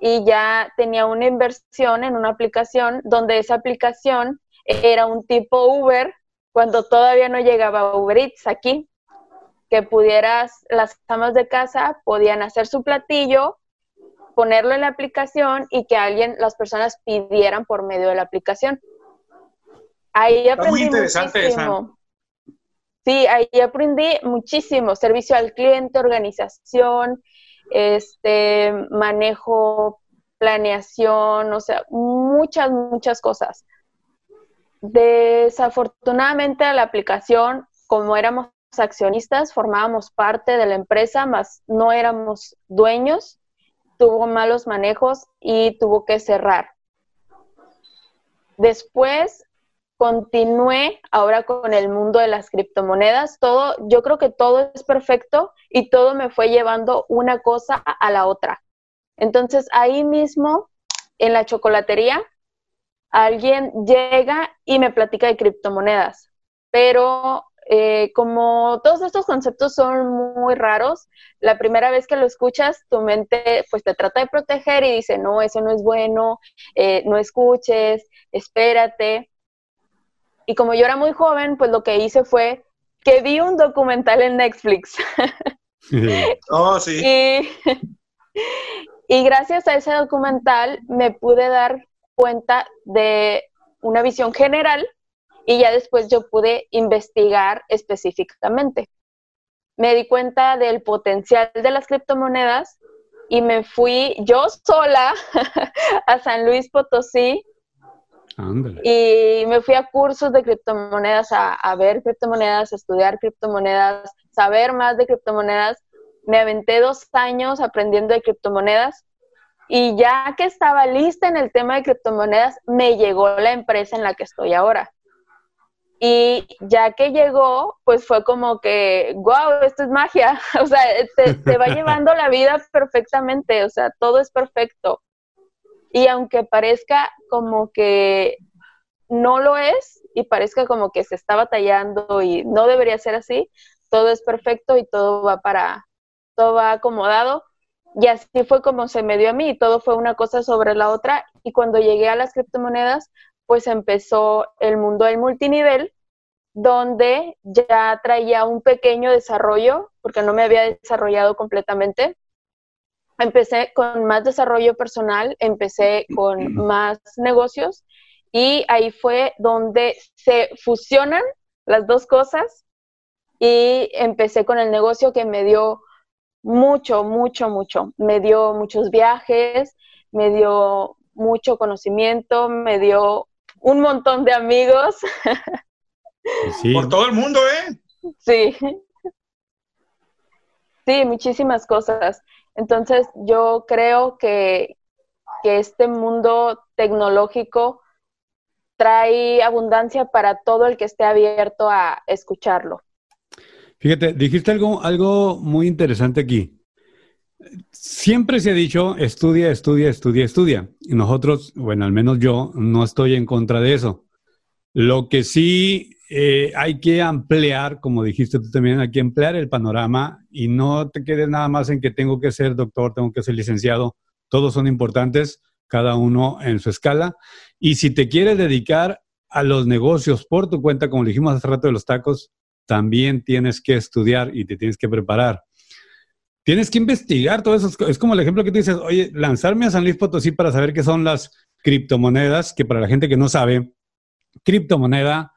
y ya tenía una inversión en una aplicación donde esa aplicación era un tipo Uber cuando todavía no llegaba Uber Eats aquí, que pudieras, las amas de casa podían hacer su platillo, ponerlo en la aplicación y que alguien, las personas pidieran por medio de la aplicación. Ahí aprendí muy interesante muchísimo. Sí, ahí aprendí muchísimo, servicio al cliente, organización, este, manejo, planeación, o sea, muchas, muchas cosas. Desafortunadamente la aplicación, como éramos accionistas, formábamos parte de la empresa, más no éramos dueños, tuvo malos manejos y tuvo que cerrar. Después continué ahora con el mundo de las criptomonedas. Todo, yo creo que todo es perfecto y todo me fue llevando una cosa a la otra. Entonces ahí mismo, en la chocolatería, alguien llega y me platica de criptomonedas. Pero eh, como todos estos conceptos son muy raros, la primera vez que lo escuchas, tu mente pues te trata de proteger y dice, no, eso no es bueno, eh, no escuches, espérate. Y como yo era muy joven, pues lo que hice fue que vi un documental en Netflix. oh, sí. Y, y gracias a ese documental me pude dar cuenta de una visión general y ya después yo pude investigar específicamente. Me di cuenta del potencial de las criptomonedas y me fui yo sola a San Luis Potosí y me fui a cursos de criptomonedas, a, ver criptomonedas, a estudiar criptomonedas, saber más de criptomonedas. Me aventé dos años aprendiendo de criptomonedas y ya que estaba lista en el tema de criptomonedas, me llegó la empresa en la que estoy ahora. Y ya que llegó, pues fue como que, wow, esto es magia. O sea, te, te va llevando la vida perfectamente, o sea, todo es perfecto. Y aunque parezca como que no lo es y parezca como que se está batallando y no debería ser así, todo es perfecto y todo va para, todo va acomodado. Y así fue como se me dio a mí, todo fue una cosa sobre la otra. Y cuando llegué a las criptomonedas, pues empezó el mundo del multinivel, donde ya traía un pequeño desarrollo, porque no me había desarrollado completamente, empecé con más desarrollo personal, empecé con más negocios y ahí fue donde se fusionan las dos cosas y empecé con el negocio que me dio mucho, mucho, mucho. Me dio muchos viajes, me dio mucho conocimiento, me dio un montón de amigos. Por todo el mundo, ¿eh? Sí. Sí, muchísimas cosas. Entonces, yo creo que, este mundo tecnológico trae abundancia para todo el que esté abierto a escucharlo. Fíjate, dijiste algo, algo muy interesante aquí. Siempre se ha dicho, estudia, estudia, estudia, estudia. Y nosotros, bueno, al menos yo, no estoy en contra de eso. Lo que sí eh, hay que ampliar, como dijiste tú también, hay que ampliar el panorama y no te quedes nada más en que tengo que ser doctor, tengo que ser licenciado. Todos son importantes, cada uno en su escala. Y si te quieres dedicar a los negocios por tu cuenta, como dijimos hace rato de los tacos, también tienes que estudiar y te tienes que preparar. Tienes que investigar todo eso. Es como el ejemplo que tú dices, oye, lanzarme a San Luis Potosí para saber qué son las criptomonedas, que para la gente que no sabe, criptomoneda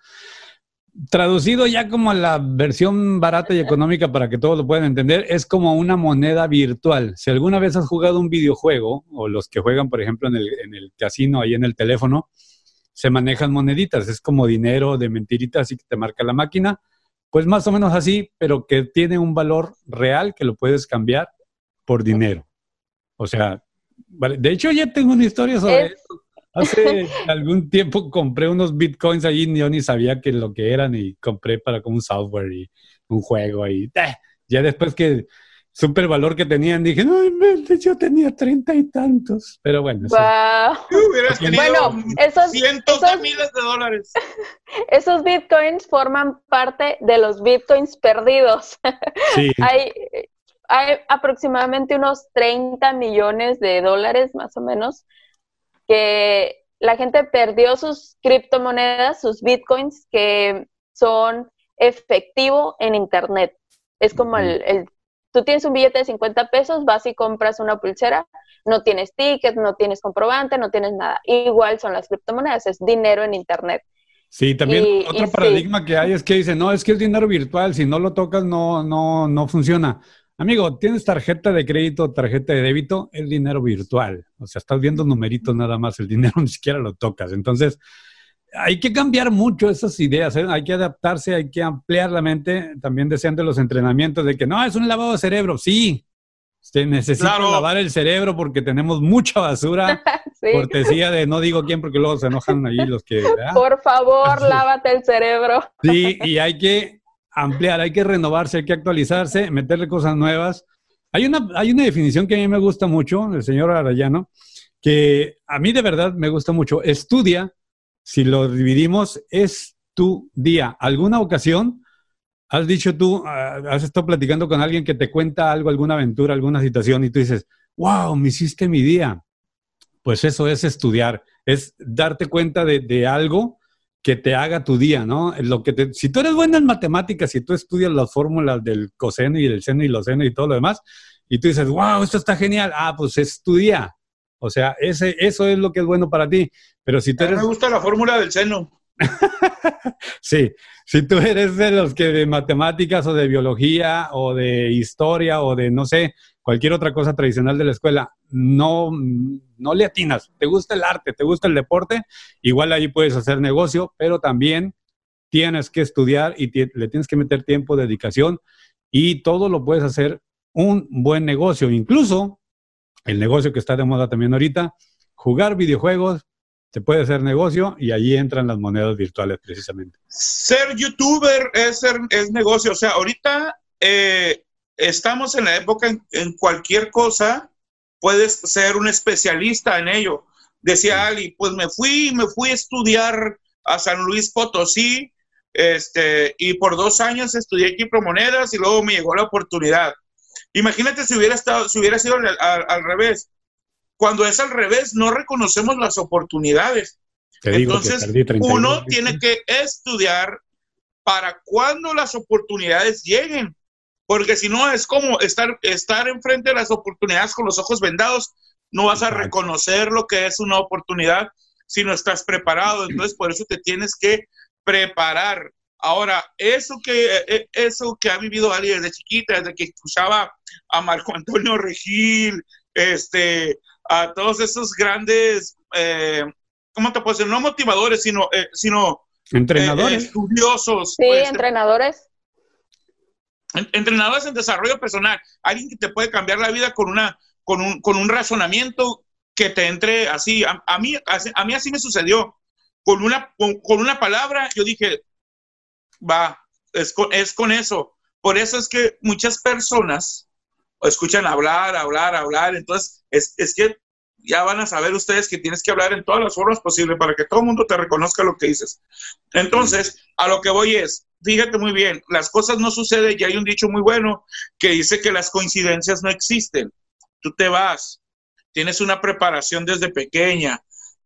traducido ya como la versión barata y económica para que todos lo puedan entender, es como una moneda virtual. Si alguna vez has jugado un videojuego, o los que juegan, por ejemplo, en el, en el casino, ahí en el teléfono, se manejan moneditas, es como dinero de mentiritas y que te marca la máquina, pues más o menos así, pero que tiene un valor real que lo puedes cambiar por dinero. O sea, de hecho ya tengo una historia sobre eso. Hace algún tiempo compré unos bitcoins allí, yo ni sabía que lo que eran y compré para como un software y un juego y eh, ya después que supe el valor que tenían, dije, no, yo tenía treinta y tantos. Pero bueno. bueno, esos, cientos de miles de dólares. Esos bitcoins forman parte de los bitcoins perdidos. Sí. hay, hay aproximadamente unos 30 millones de dólares, más o menos, que la gente perdió sus criptomonedas, sus bitcoins, que son efectivo en Internet. Es como el, tú tienes un billete de 50 pesos, vas y compras una pulsera, no tienes ticket, no tienes comprobante, no tienes nada. Igual son las criptomonedas, es dinero en Internet. Sí, también otro paradigma que hay es que dicen, no, es que es dinero virtual, si no lo tocas no, no, no funciona. Amigo, tienes tarjeta de crédito, tarjeta de débito, es dinero virtual. O sea, estás viendo numeritos nada más, el dinero ni siquiera lo tocas. Entonces, hay que cambiar mucho esas ideas, ¿eh? hay que adaptarse, hay que ampliar la mente. También decían de los entrenamientos de que no, es un lavado de cerebro. Sí, se necesita lavar el cerebro porque tenemos mucha basura. Cortesía de no digo quién porque luego se enojan allí los que. Por favor, lávate el cerebro. Sí, y hay que ampliar, hay que renovarse, hay que actualizarse, meterle cosas nuevas. Hay una, hay una definición que a mí me gusta mucho, del señor Arayano, que a mí de verdad me gusta mucho. Estudia, si lo dividimos, es tu día. ¿Alguna ocasión has dicho tú, ah, has estado platicando con alguien que te cuenta algo, alguna aventura, alguna situación y tú dices, wow, me hiciste mi día? Pues eso es estudiar, es darte cuenta de algo que te haga tu día, ¿no? Lo que te, si tú eres bueno en matemáticas, si tú estudias las fórmulas del coseno y del seno y los seno y todo lo demás, y tú dices, wow, esto está genial, ah, pues es tu día. O sea, ese, eso es lo que es bueno para ti. Pero si tú eres... me gusta la fórmula del seno. sí, si tú eres de los que de matemáticas o de biología o de historia o de, no sé, cualquier otra cosa tradicional de la escuela, no, no le atinas, te gusta el arte, te gusta el deporte, igual ahí puedes hacer negocio, pero también tienes que estudiar y le tienes que meter tiempo, dedicación y todo lo puedes hacer un buen negocio, incluso el negocio que está de moda también ahorita, jugar videojuegos, se puede hacer negocio y ahí entran las monedas virtuales precisamente. Ser youtuber es, ser, es negocio, o sea, ahorita eh, estamos en la época en, cualquier cosa, puedes ser un especialista en ello. Decía Ali, pues me fui, me fui a estudiar a San Luis Potosí, este, y por dos años estudié criptomonedas y luego me llegó la oportunidad. Imagínate si hubiera estado, si hubiera sido al, revés. Cuando es al revés, no reconocemos las oportunidades. Entonces, uno tiene que estudiar para cuando las oportunidades lleguen porque si no es como estar, estar enfrente de las oportunidades con los ojos vendados, no vas a reconocer lo que es una oportunidad si no estás preparado. Entonces, por eso te tienes que preparar. Ahora, eso que, e, e, eso que ha vivido Ali desde chiquita, desde que escuchaba a Marco Antonio Regil, este, a todos esos grandes, eh, ¿cómo te puedo decir? No motivadores, sino, eh, sino entrenadores, eh, estudiosos. Sí, pues, entrenadores Entrenadores en desarrollo personal, alguien que te puede cambiar la vida con, una, con, un, con un razonamiento que te entre así. A, mí, a, mí así me sucedió. Con una, con, una palabra yo dije, va, es con, es con eso. Por eso es que muchas personas escuchan hablar, hablar, hablar. Entonces, es, es que ya van a saber ustedes que tienes que hablar en todas las formas posibles para que todo el mundo te reconozca lo que dices. Entonces, a lo que voy es, fíjate muy bien, las cosas no suceden y hay un dicho muy bueno que dice que las coincidencias no existen. Tú te vas, tienes una preparación desde pequeña,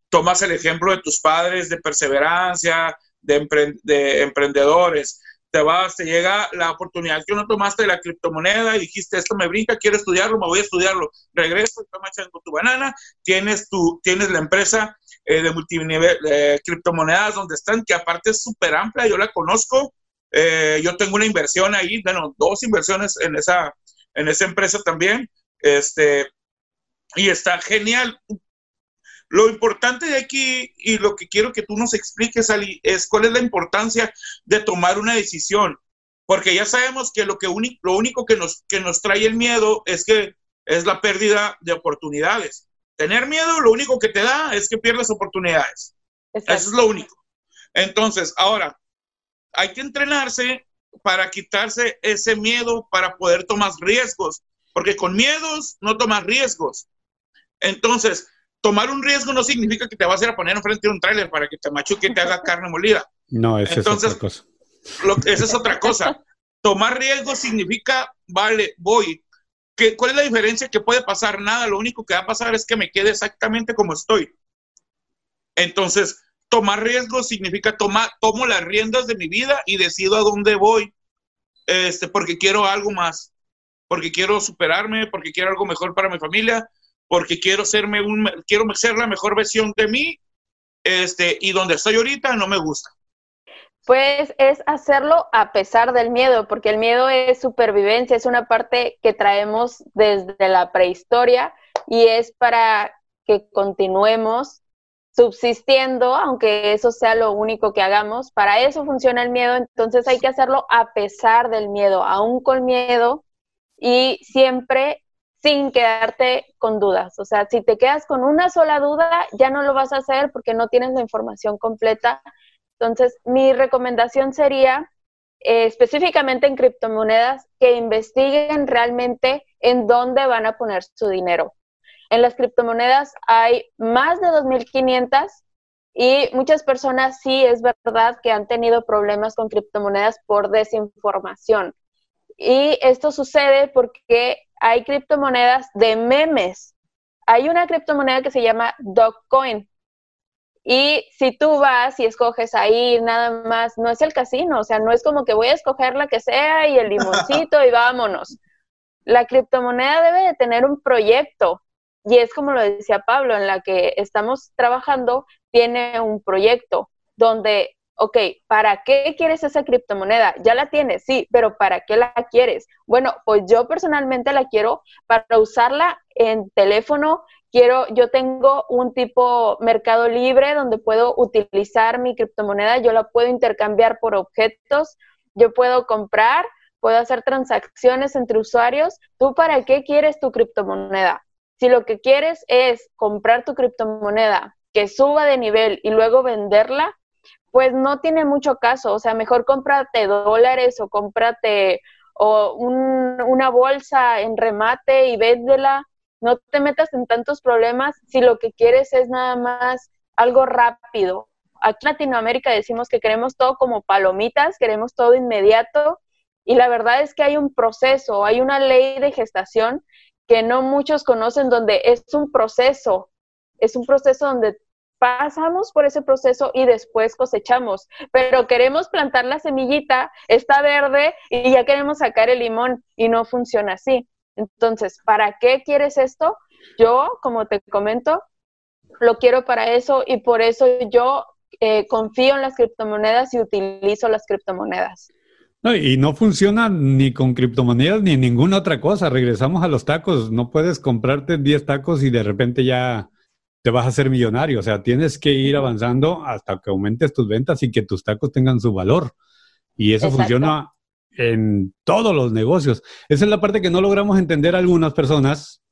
tomas el ejemplo de tus padres de perseverancia, de, de emprendedores, te vas, te llega la oportunidad que uno tomaste de la criptomoneda y dijiste, esto me brinca, quiero estudiarlo, me voy a estudiarlo, regreso, toma echando tu banana, tienes, tu, tienes la empresa eh, de multinivel, de criptomonedas donde están, que aparte es súper amplia, yo la conozco, eh, yo tengo una inversión ahí, bueno, dos inversiones en esa, en esa empresa también, este, y está genial. Lo importante de aquí y lo que quiero que tú nos expliques, Ali, es cuál es la importancia de tomar una decisión. Porque ya sabemos que lo, que lo único que nos, que nos trae el miedo es que es la pérdida de oportunidades. Tener miedo lo único que te da es que pierdes oportunidades. Eso es lo único. Entonces, ahora, hay que entrenarse para quitarse ese miedo, para poder tomar riesgos, porque con miedos no tomas riesgos. Entonces, tomar un riesgo no significa que te vas a ir a poner enfrente de un tráiler para que te machuque y te haga carne molida. No, esa es otra cosa. esa es otra cosa. Tomar riesgo significa, vale, voy. ¿Qué, ¿Cuál es la diferencia? Que puede pasar nada. Lo único que va a pasar es que me quede exactamente como estoy. Entonces, tomar riesgo significa tomar, tomo las riendas de mi vida y decido a dónde voy, este, porque quiero algo más, porque quiero superarme, porque quiero algo mejor para mi familia, porque quiero serme un, quiero ser la mejor versión de mí, este, y donde estoy ahorita no me gusta. Pues es hacerlo a pesar del miedo, porque el miedo es supervivencia, es una parte que traemos desde la prehistoria y es para que continuemos subsistiendo, aunque eso sea lo único que hagamos. Para eso funciona el miedo, entonces hay que hacerlo a pesar del miedo, aún con miedo y siempre sin quedarte con dudas. O sea, si te quedas con una sola duda, ya no lo vas a hacer porque no tienes la información completa. Entonces, mi recomendación sería, eh, específicamente en criptomonedas, que investiguen realmente en dónde van a poner su dinero. En las criptomonedas hay más de 2.500 y muchas personas sí es verdad que han tenido problemas con criptomonedas por desinformación. Y esto sucede porque hay criptomonedas de memes. Hay una criptomoneda que se llama Dogecoin. Y si tú vas y escoges ahí nada más, no es el casino, o sea, no es como que voy a escoger la que sea y el limoncito y vámonos. La criptomoneda debe de tener un proyecto y es como lo decía Pablo, en la que estamos trabajando, tiene un proyecto donde ok, ¿para qué quieres esa criptomoneda? Ya la tienes, sí, pero ¿para qué la quieres? Bueno, pues yo personalmente la quiero para usarla en teléfono. Quiero, yo tengo un tipo mercado libre donde puedo utilizar mi criptomoneda, yo la puedo intercambiar por objetos, yo puedo comprar, puedo hacer transacciones entre usuarios. ¿Tú para qué quieres tu criptomoneda? Si lo que quieres es comprar tu criptomoneda, que suba de nivel y luego venderla, pues no tiene mucho caso. O sea, mejor cómprate dólares o cómprate o una bolsa en remate y véndela. No te metas en tantos problemas si lo que quieres es nada más algo rápido. Aquí en Latinoamérica decimos que queremos todo como palomitas, queremos todo inmediato y la verdad es que hay un proceso, hay una ley de gestación que no muchos conocen donde es un proceso, es un proceso donde pasamos por ese proceso y después cosechamos, pero queremos plantar la semillita, está verde y ya queremos sacar el limón y no funciona así. Entonces, ¿para qué quieres esto? Yo, como te comento, lo quiero para eso y por eso yo eh, confío en las criptomonedas y utilizo las criptomonedas. Y no funciona ni con criptomonedas ni ninguna otra cosa. Regresamos a los tacos. No puedes comprarte 10 tacos y de repente ya te vas a hacer millonario. O sea, tienes que ir avanzando hasta que aumentes tus ventas y que tus tacos tengan su valor. Y eso funciona en todos los negocios. Esa es la parte que no logramos entender algunas personas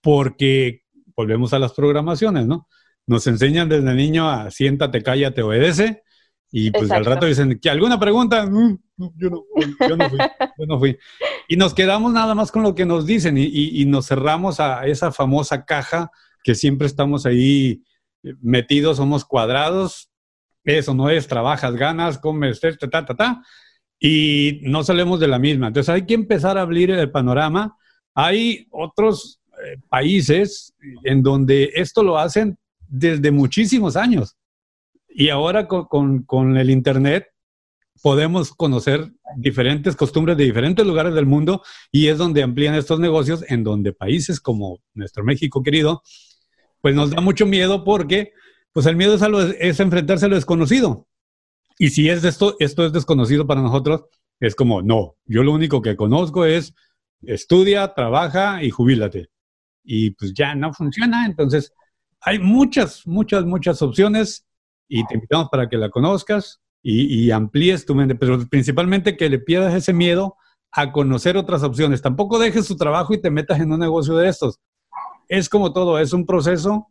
porque volvemos a las programaciones, ¿no? Nos enseñan desde niño a siéntate, cállate, obedece. Y pues al rato dicen, ¿que alguna pregunta? Mm, yo, no, yo, no fui, yo no fui. Y nos quedamos nada más con lo que nos dicen y, y nos cerramos a esa famosa caja que siempre estamos ahí metidos, somos cuadrados, eso no es, trabajas, ganas, comes, ta, ta, ta, ta, y no salimos de la misma. Entonces hay que empezar a abrir el panorama. Hay otros eh, países en donde esto lo hacen desde muchísimos años. Y ahora con, con el Internet podemos conocer diferentes costumbres de diferentes lugares del mundo y es donde amplían estos negocios, en donde países como nuestro México querido, pues nos da mucho miedo porque pues el miedo es, enfrentarse a lo desconocido. Y si es esto, esto es desconocido para nosotros, es como, no, yo lo único que conozco es estudia, trabaja y jubílate. Y pues ya no funciona, entonces Hay muchas, muchas, muchas opciones y te invitamos para que la conozcas y, amplíes tu mente, pero principalmente que le pierdas ese miedo a conocer otras opciones. Tampoco dejes tu trabajo y te metas en un negocio de estos. Es como todo, es un proceso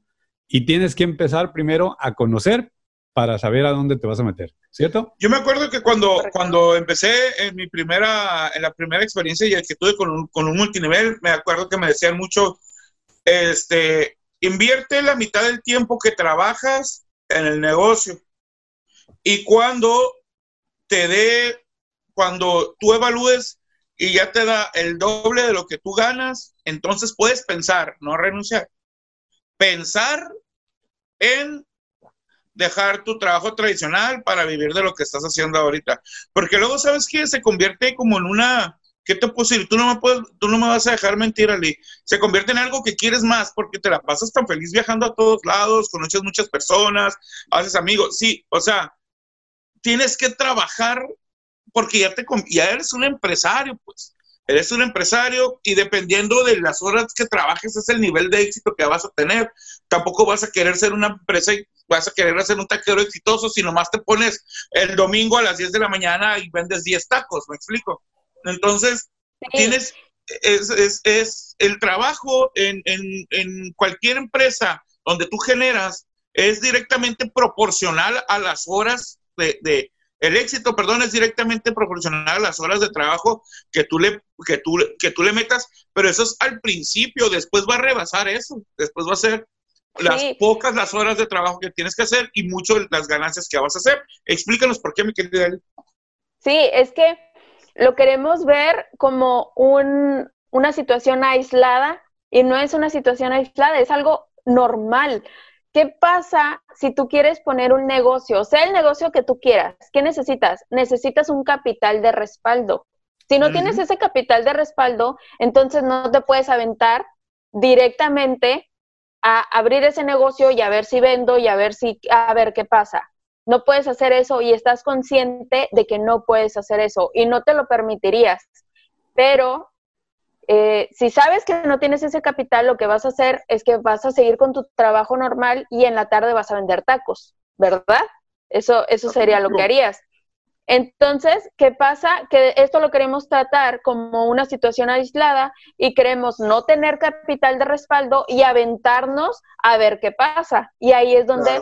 y tienes que empezar primero a conocer para saber a dónde te vas a meter, ¿cierto? Yo me acuerdo que cuando, cuando empecé en mi primera, en la primera experiencia y el que tuve con un, con un multinivel, me acuerdo que me decían mucho, este, invierte la mitad del tiempo que trabajas en el negocio y cuando te dé, cuando tú evalúes y ya te da el doble de lo que tú ganas, entonces puedes pensar, no renunciar, pensar en dejar tu trabajo tradicional para vivir de lo que estás haciendo ahorita. Porque luego, ¿sabes que Se convierte como en una... ¿Qué te puedo decir? Tú no me, puedes, tú no me vas a dejar mentir, Ali. Se convierte en algo que quieres más porque te la pasas tan feliz viajando a todos lados, conoces muchas personas, haces amigos. Sí, o sea, tienes que trabajar porque ya, te, ya eres un empresario, pues. Eres un empresario y dependiendo de las horas que trabajes es el nivel de éxito que vas a tener. Tampoco vas a querer ser una empresa y vas a querer hacer un taquero exitoso si nomás te pones el domingo a las 10 de la mañana y vendes 10 tacos, ¿me explico? Entonces, tienes, es, es, el trabajo en, en, cualquier empresa donde tú generas es directamente proporcional a las horas de el éxito, perdón, es directamente proporcional a las horas de trabajo que tú le, que tú, que tú le metas, pero eso es al principio, después va a rebasar eso, después va a ser las pocas las horas de trabajo que tienes que hacer y mucho las ganancias que vas a hacer. Explícanos por qué, mi querida Sí, es que lo queremos ver como un, una situación aislada y no es una situación aislada, es algo normal. ¿Qué pasa si tú quieres poner un negocio, sea el negocio que tú quieras? ¿Qué necesitas? Necesitas un capital de respaldo. Si no tienes ese capital de respaldo, entonces no te puedes aventar directamente a abrir ese negocio y a ver si vendo y a ver si a ver qué pasa. No puedes hacer eso y estás consciente de que no puedes hacer eso y no te lo permitirías. Pero eh, si sabes que no tienes ese capital, lo que vas a hacer es que vas a seguir con tu trabajo normal y en la tarde vas a vender tacos, ¿verdad? Eso, eso sería lo que harías. Entonces, ¿qué pasa? Que esto lo queremos tratar como una situación aislada y queremos no tener capital de respaldo y aventarnos a ver qué pasa. Y ahí es donde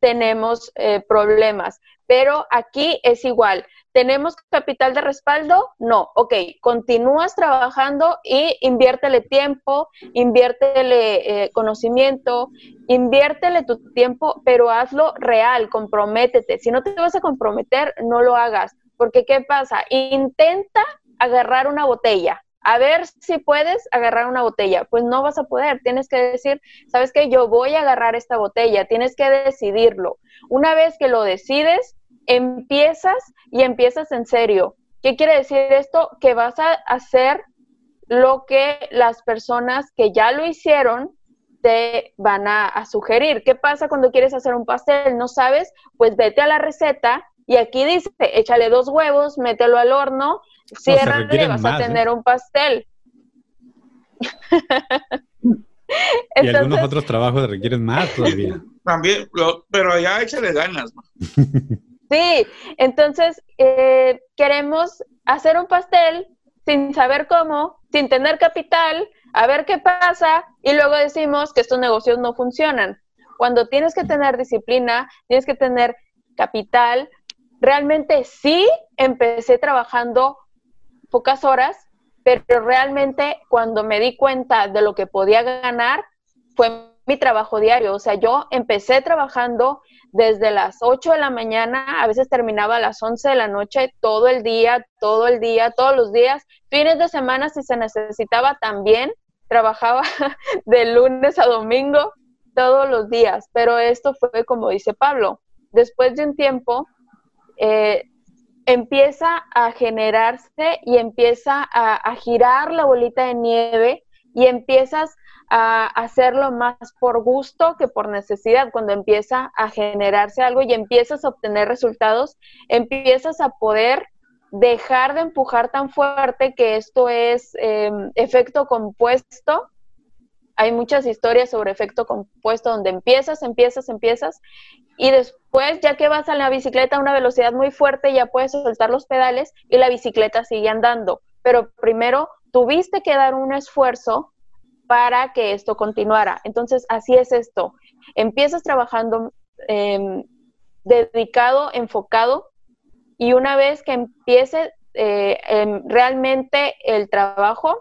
tenemos eh, problemas. Pero aquí es igual. ¿Tenemos capital de respaldo? No. Ok, continúas trabajando y inviértele tiempo, inviértele eh, conocimiento, inviértele tu tiempo, pero hazlo real, comprométete. Si no te vas a comprometer, no lo hagas. Porque ¿qué pasa? Intenta agarrar una botella. A ver si puedes agarrar una botella. Pues no vas a poder. Tienes que decir, ¿sabes qué? Yo voy a agarrar esta botella. Tienes que decidirlo. Una vez que lo decides, empiezas y empiezas en serio. ¿Qué quiere decir esto? Que vas a hacer lo que las personas que ya lo hicieron te van a, sugerir. ¿Qué pasa cuando quieres hacer un pastel? ¿No sabes? Pues vete a la receta y aquí dice, échale dos huevos, mételo al horno, cierra y vas a ¿eh? tener un pastel. y algunos otros trabajos requieren más todavía. También, pero allá échale ganas. Sí, entonces eh, queremos hacer un pastel sin saber cómo, sin tener capital, a ver qué pasa y luego decimos que estos negocios no funcionan. Cuando tienes que tener disciplina, tienes que tener capital. Realmente sí empecé trabajando pocas horas, pero realmente cuando me di cuenta de lo que podía ganar fue mi trabajo diario. O sea, yo empecé trabajando desde las 8 de la mañana, a veces terminaba a las 11 de la noche, todo el día, todo el día, todos los días. Fines de semana, si se necesitaba, también trabajaba de lunes a domingo, todos los días. Pero esto fue como dice Pablo, después de un tiempo, eh, empieza a generarse y empieza a, girar la bolita de nieve y empiezas a hacerlo más por gusto que por necesidad. Cuando empieza a generarse algo y empiezas a obtener resultados, empiezas a poder dejar de empujar tan fuerte que esto es em, efecto compuesto hay muchas historias sobre efecto compuesto donde empiezas, empiezas, empiezas y después ya que vas a la bicicleta a una velocidad muy fuerte ya puedes soltar los pedales y la bicicleta sigue andando. Pero primero tuviste que dar un esfuerzo para que esto continuara. Entonces, así es esto. Empiezas trabajando em, dedicado, enfocado, y una vez que empiece eh, em, realmente el trabajo,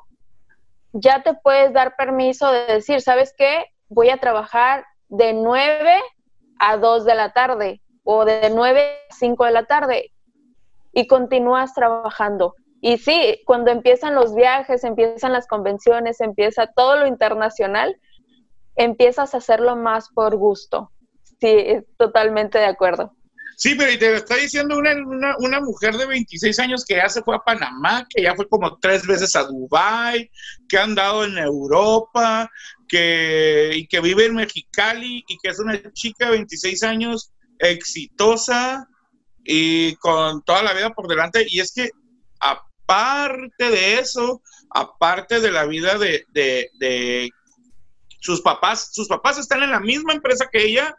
ya te puedes dar permiso de decir, ¿sabes qué? Voy a trabajar de 9 a 2 de la tarde o de 9 a 5 de la tarde y continúas trabajando. Y sí, cuando empiezan los viajes, empiezan las convenciones, empieza todo lo internacional, empiezas a hacerlo más por gusto. Sí, totalmente de acuerdo. Sí, pero te lo está diciendo una, una, mujer de 26 años que ya se fue a Panamá, que ya fue como tres veces a Dubái, que ha andado en Europa, que, y que vive en Mexicali y que es una chica de 26 años exitosa y con toda la vida por delante. Y es que aparte de eso, aparte de la vida de, de, de sus papás, sus papás están en la misma empresa que ella,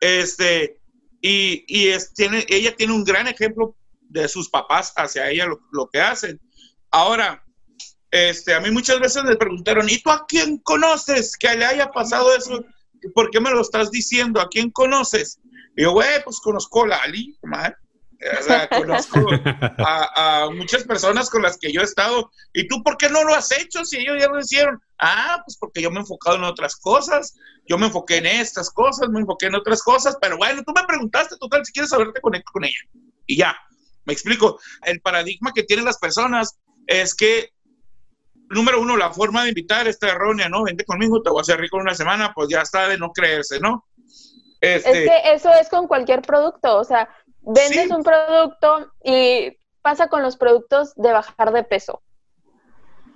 este, y, y es, tiene, ella tiene un gran ejemplo de sus papás hacia ella lo, que hacen. Ahora, este, a mí muchas veces me preguntaron, ¿y tú a quién conoces que le haya pasado eso? ¿Por qué me lo estás diciendo? ¿A quién conoces? Y yo, güey, pues conozco a Lali, mal o sea, conozco a, muchas personas con las que yo he estado. ¿Y tú por qué no lo has hecho si ellos ya lo hicieron? Ah, pues porque yo me he enfocado en otras cosas. Yo me enfoqué en estas cosas, me enfoqué en otras cosas. Pero bueno, tú me preguntaste, total, si quieres saber, te conecto con ella. Y ya, me explico. El paradigma que tienen las personas es que, número uno, la forma de invitar está errónea, ¿no? Vente conmigo, te voy a hacer rico en una semana, pues ya está de no creerse, ¿no? Este... Es que eso es con cualquier producto, o sea, vendes un producto y pasa con los productos de bajar de peso.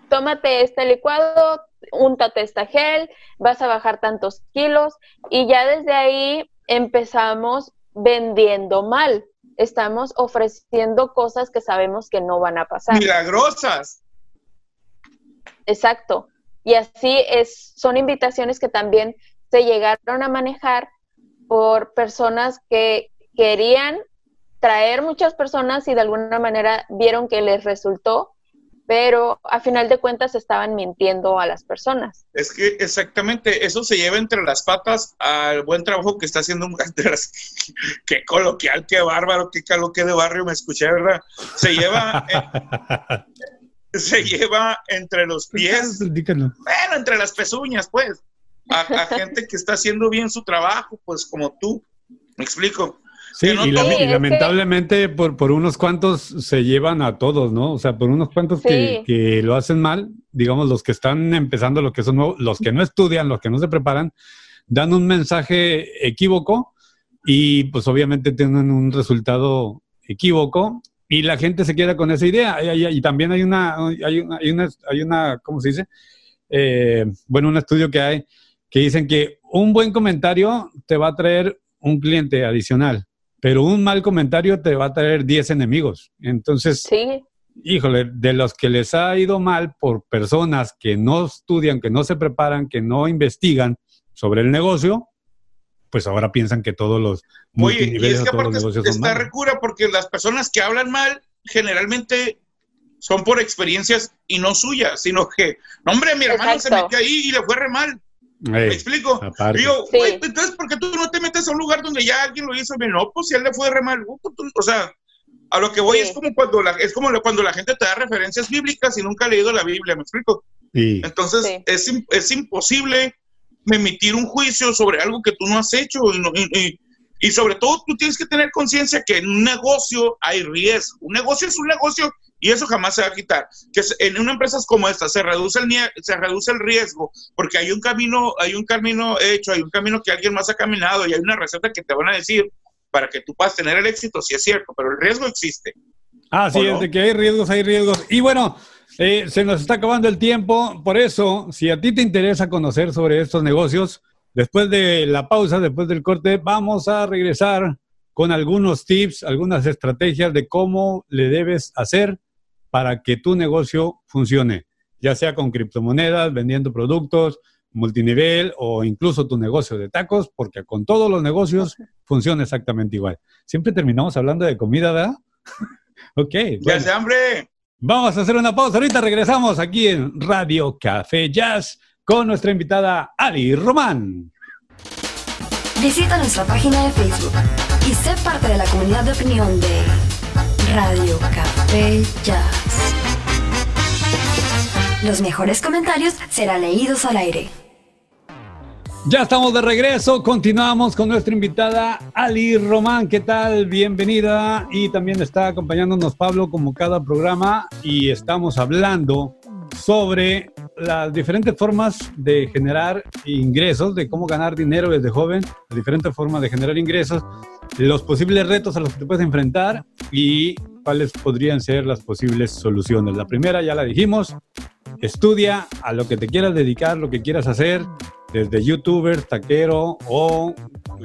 Tómate este licuado, úntate esta gel, vas a bajar tantos kilos y ya desde ahí empezamos vendiendo mal. Estamos ofreciendo cosas que sabemos que no van a pasar. Milagrosas. Exacto. Y así es, son invitaciones que también se llegaron a manejar por personas que querían traer muchas personas y de alguna manera vieron que les resultó, pero a final de cuentas estaban mintiendo a las personas. Es que exactamente eso se lleva entre las patas al buen trabajo que está haciendo un qué coloquial, qué bárbaro, qué calo, qué de barrio me escuché, ¿verdad? Se lleva se lleva entre los pies, bueno, entre las pezuñas, pues, a, a gente que está haciendo bien su trabajo, pues como tú, me explico. Sí, y, lamentablemente por, por, unos cuantos se llevan a todos, ¿no? O sea, por unos cuantos que, que, lo hacen mal, digamos, los que están empezando, los que son nuevos, los que no estudian, los que no se preparan, dan un mensaje equívoco y pues obviamente tienen un resultado equívoco y la gente se queda con esa idea. Y, y también hay una, hay una, hay una, hay una ¿cómo se dice? Eh, bueno, un estudio que hay que dicen que un buen comentario te va a traer un cliente adicional pero un mal comentario te va a traer 10 enemigos. Entonces, sí. híjole, de los que les ha ido mal por personas que no estudian, que no se preparan, que no investigan sobre el negocio, pues ahora piensan que todos los Oye, y es que aparte está recura porque las personas que hablan mal generalmente son por experiencias y no suyas, sino que, hombre, mi hermano se metió ahí y le fue re mal. ¿Me explico? Digo, entonces, ¿por qué tú no te metes a un lugar donde ya alguien lo hizo bien? No, pues si él le fue re mal. Pues, o sea, a lo que voy es como cuando la, es como cuando la gente te da referencias bíblicas y nunca ha leído la Biblia, ¿me explico? Entonces, es, es, imposible emitir un juicio sobre algo que tú no has hecho y, y sobre todo tú tienes que tener conciencia que en un negocio hay riesgo. Un negocio es un negocio y eso jamás se va a quitar. Que en una empresa como esta se reduce el se reduce el riesgo porque hay un camino, hay un camino hecho, hay un camino que alguien más ha caminado y hay una receta que te van a decir para que tú puedas tener el éxito, sí es cierto, pero el riesgo existe. Ah, sí, de que hay riesgos, hay riesgos. Y bueno, eh, se nos está acabando el tiempo, por eso, si a ti te interesa conocer sobre estos negocios, después de la pausa, después del corte, vamos a regresar con algunos tips, algunas estrategias de cómo le debes hacer para que tu negocio funcione, ya sea con criptomonedas, vendiendo productos, multinivel o incluso tu negocio de tacos, porque con todos los negocios funciona exactamente igual. Siempre terminamos hablando de comida, ¿verdad? ok. Ya hace hambre. Vamos a hacer una pausa. Ahorita regresamos aquí en Radio Café Jazz con nuestra invitada Ali Román. Visita nuestra página de Facebook y sé parte de la comunidad de opinión de Radio Café Jazz. Los mejores comentarios serán leídos al aire. Ya estamos de regreso, continuamos con nuestra invitada Ali Román. ¿Qué tal? Bienvenida. Y también está acompañándonos Pablo como cada programa y estamos hablando sobre las diferentes formas de generar ingresos, de cómo ganar dinero desde joven, las diferentes formas de generar ingresos, los posibles retos a los que te puedes enfrentar y cuáles podrían ser las posibles soluciones. La primera ya la dijimos, estudia a lo que te quieras dedicar, lo que quieras hacer, desde youtuber, taquero o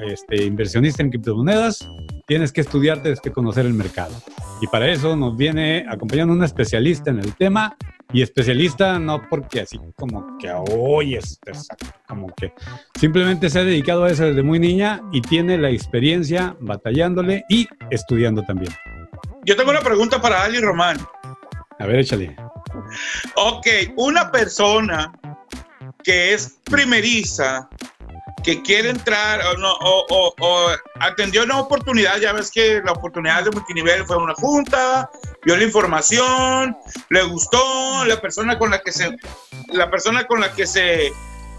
este, inversionista en criptomonedas, tienes que estudiar, tienes que conocer el mercado. Y para eso nos viene acompañando un especialista en el tema, y especialista no porque así como que hoy es, como que simplemente se ha dedicado a eso desde muy niña y tiene la experiencia batallándole y estudiando también. Yo tengo una pregunta para Ali Román. A ver, échale. Ok, una persona que es primeriza, que quiere entrar o, atendió una oportunidad, ya ves que la oportunidad de multinivel fue una junta, vio la información, le gustó, la persona con la que se, la persona con la que se,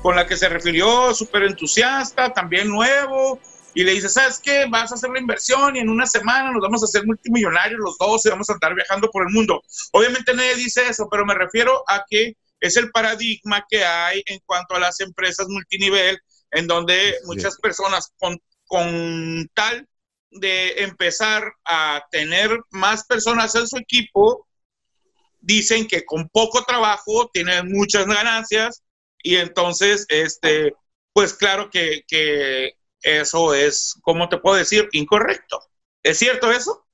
con la que se refirió, súper entusiasta, también nuevo, y le dice, ¿sabes qué? Vas a hacer la inversión y en una semana nos vamos a hacer multimillonarios los dos y vamos a estar viajando por el mundo. Obviamente nadie dice eso, pero me refiero a que es el paradigma que hay en cuanto a las empresas multinivel, en donde muchas personas con, con tal de empezar a tener más personas en su equipo, dicen que con poco trabajo tienen muchas ganancias y entonces, este, pues claro que, que eso es, ¿cómo te puedo decir? Incorrecto. ¿Es cierto eso?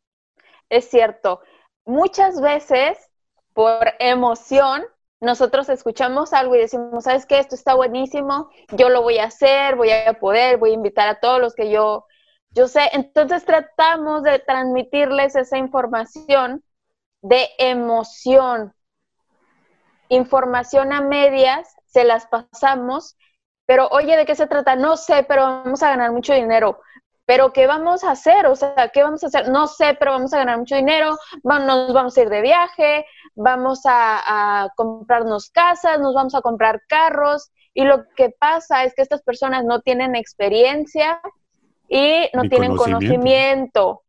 Es cierto. Muchas veces, por emoción, nosotros escuchamos algo y decimos, ¿sabes qué? Esto está buenísimo, yo lo voy a hacer, voy a poder, voy a invitar a todos los que yo, yo sé. Entonces tratamos de transmitirles esa información de emoción. Información a medias, se las pasamos, pero oye, ¿de qué se trata? No sé, pero vamos a ganar mucho dinero pero ¿qué vamos a hacer? O sea, ¿qué vamos a hacer? No sé, pero vamos a ganar mucho dinero, nos vamos a ir de viaje, vamos a, comprarnos casas, nos vamos a comprar carros. Y lo que pasa es que estas personas no tienen experiencia y no tienen conocimiento.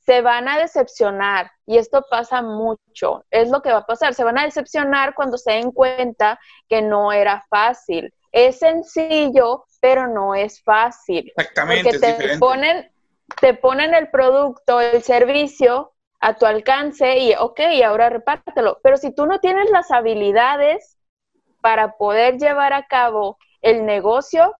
Se van a decepcionar y esto pasa mucho. Es lo que va a pasar. Se van a decepcionar cuando se den cuenta que no era fácil. Es sencillo, pero no es fácil. Exactamente. Porque te ponen, te ponen el producto, el servicio a tu alcance y, ok, ahora repártelo. Pero si tú no tienes las habilidades para poder llevar a cabo el negocio,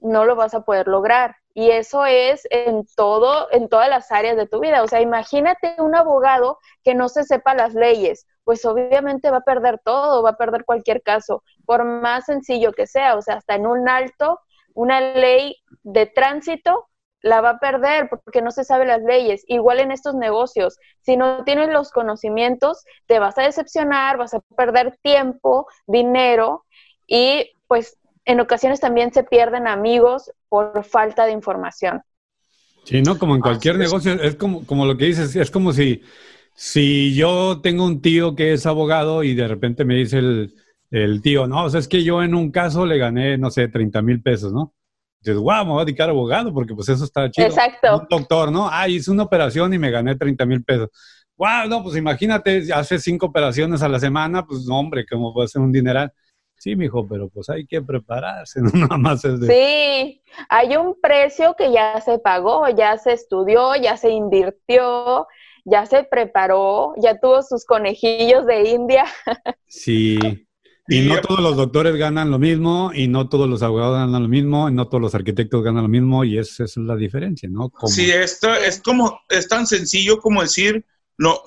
no lo vas a poder lograr. Y eso es en todo, en todas las áreas de tu vida. O sea, imagínate un abogado que no se sepa las leyes, pues obviamente va a perder todo, va a perder cualquier caso, por más sencillo que sea. O sea, hasta en un alto una ley de tránsito la va a perder porque no se sabe las leyes. Igual en estos negocios, si no tienes los conocimientos, te vas a decepcionar, vas a perder tiempo, dinero y pues en ocasiones también se pierden amigos por falta de información. Sí, ¿no? Como en cualquier negocio, es como, como lo que dices, es como si, si yo tengo un tío que es abogado y de repente me dice el, el tío, no, o sea, es que yo en un caso le gané, no sé, 30 mil pesos, ¿no? Dices, guau, me voy a dedicar a abogado porque pues eso está chido. Exacto. Un doctor, ¿no? Ah, hice una operación y me gané 30 mil pesos. Guau, no, pues imagínate, hace cinco operaciones a la semana, pues no, hombre, ¿cómo puede ser un dineral? Sí, mijo, pero pues hay que prepararse, no nada más es de... Sí, hay un precio que ya se pagó, ya se estudió, ya se invirtió, ya se preparó, ya tuvo sus conejillos de India. Sí. Y no todos los doctores ganan lo mismo, y no todos los abogados ganan lo mismo, y no todos los arquitectos ganan lo mismo, y esa es la diferencia, ¿no? Sí, esto es como, es tan sencillo como decir, no,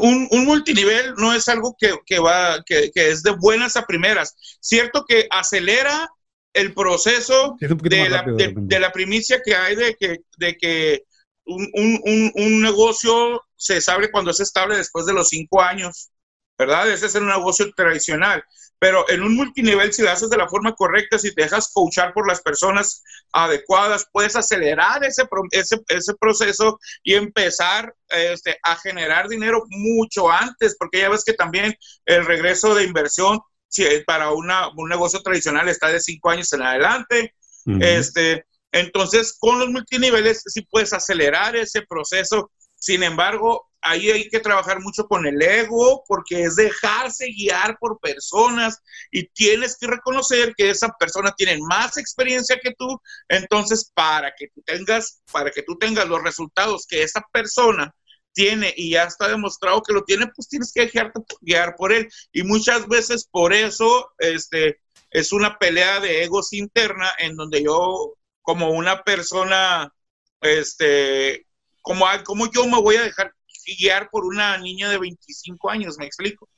un, un, multinivel no es algo que, que va, que, que, es de buenas a primeras. Cierto que acelera el proceso de la, de, la, primicia que hay de que, de que un, un, un, negocio se sabe cuando es estable después de los cinco años, ¿verdad? Ese es un negocio tradicional. Pero en un multinivel, si lo haces de la forma correcta, si te dejas coachar por las personas adecuadas, puedes acelerar ese, ese, ese proceso y empezar este, a generar dinero mucho antes, porque ya ves que también el regreso de inversión si para una, un negocio tradicional está de cinco años en adelante. este, entonces, con los multiniveles sí puedes acelerar ese proceso. Sin embargo, ahí hay que trabajar mucho con el ego porque es dejarse guiar por personas y tienes que reconocer que esa persona tiene más experiencia que tú. Entonces, para que tú tengas, para que tú tengas los resultados que esa persona tiene y ya está demostrado que lo tiene, pues tienes que dejarte guiar por él. Y muchas veces por eso este, es una pelea de egos interna en donde yo, como una persona, este, como, como yo me voy a dejar guiar por una niña de 25 años, me explico.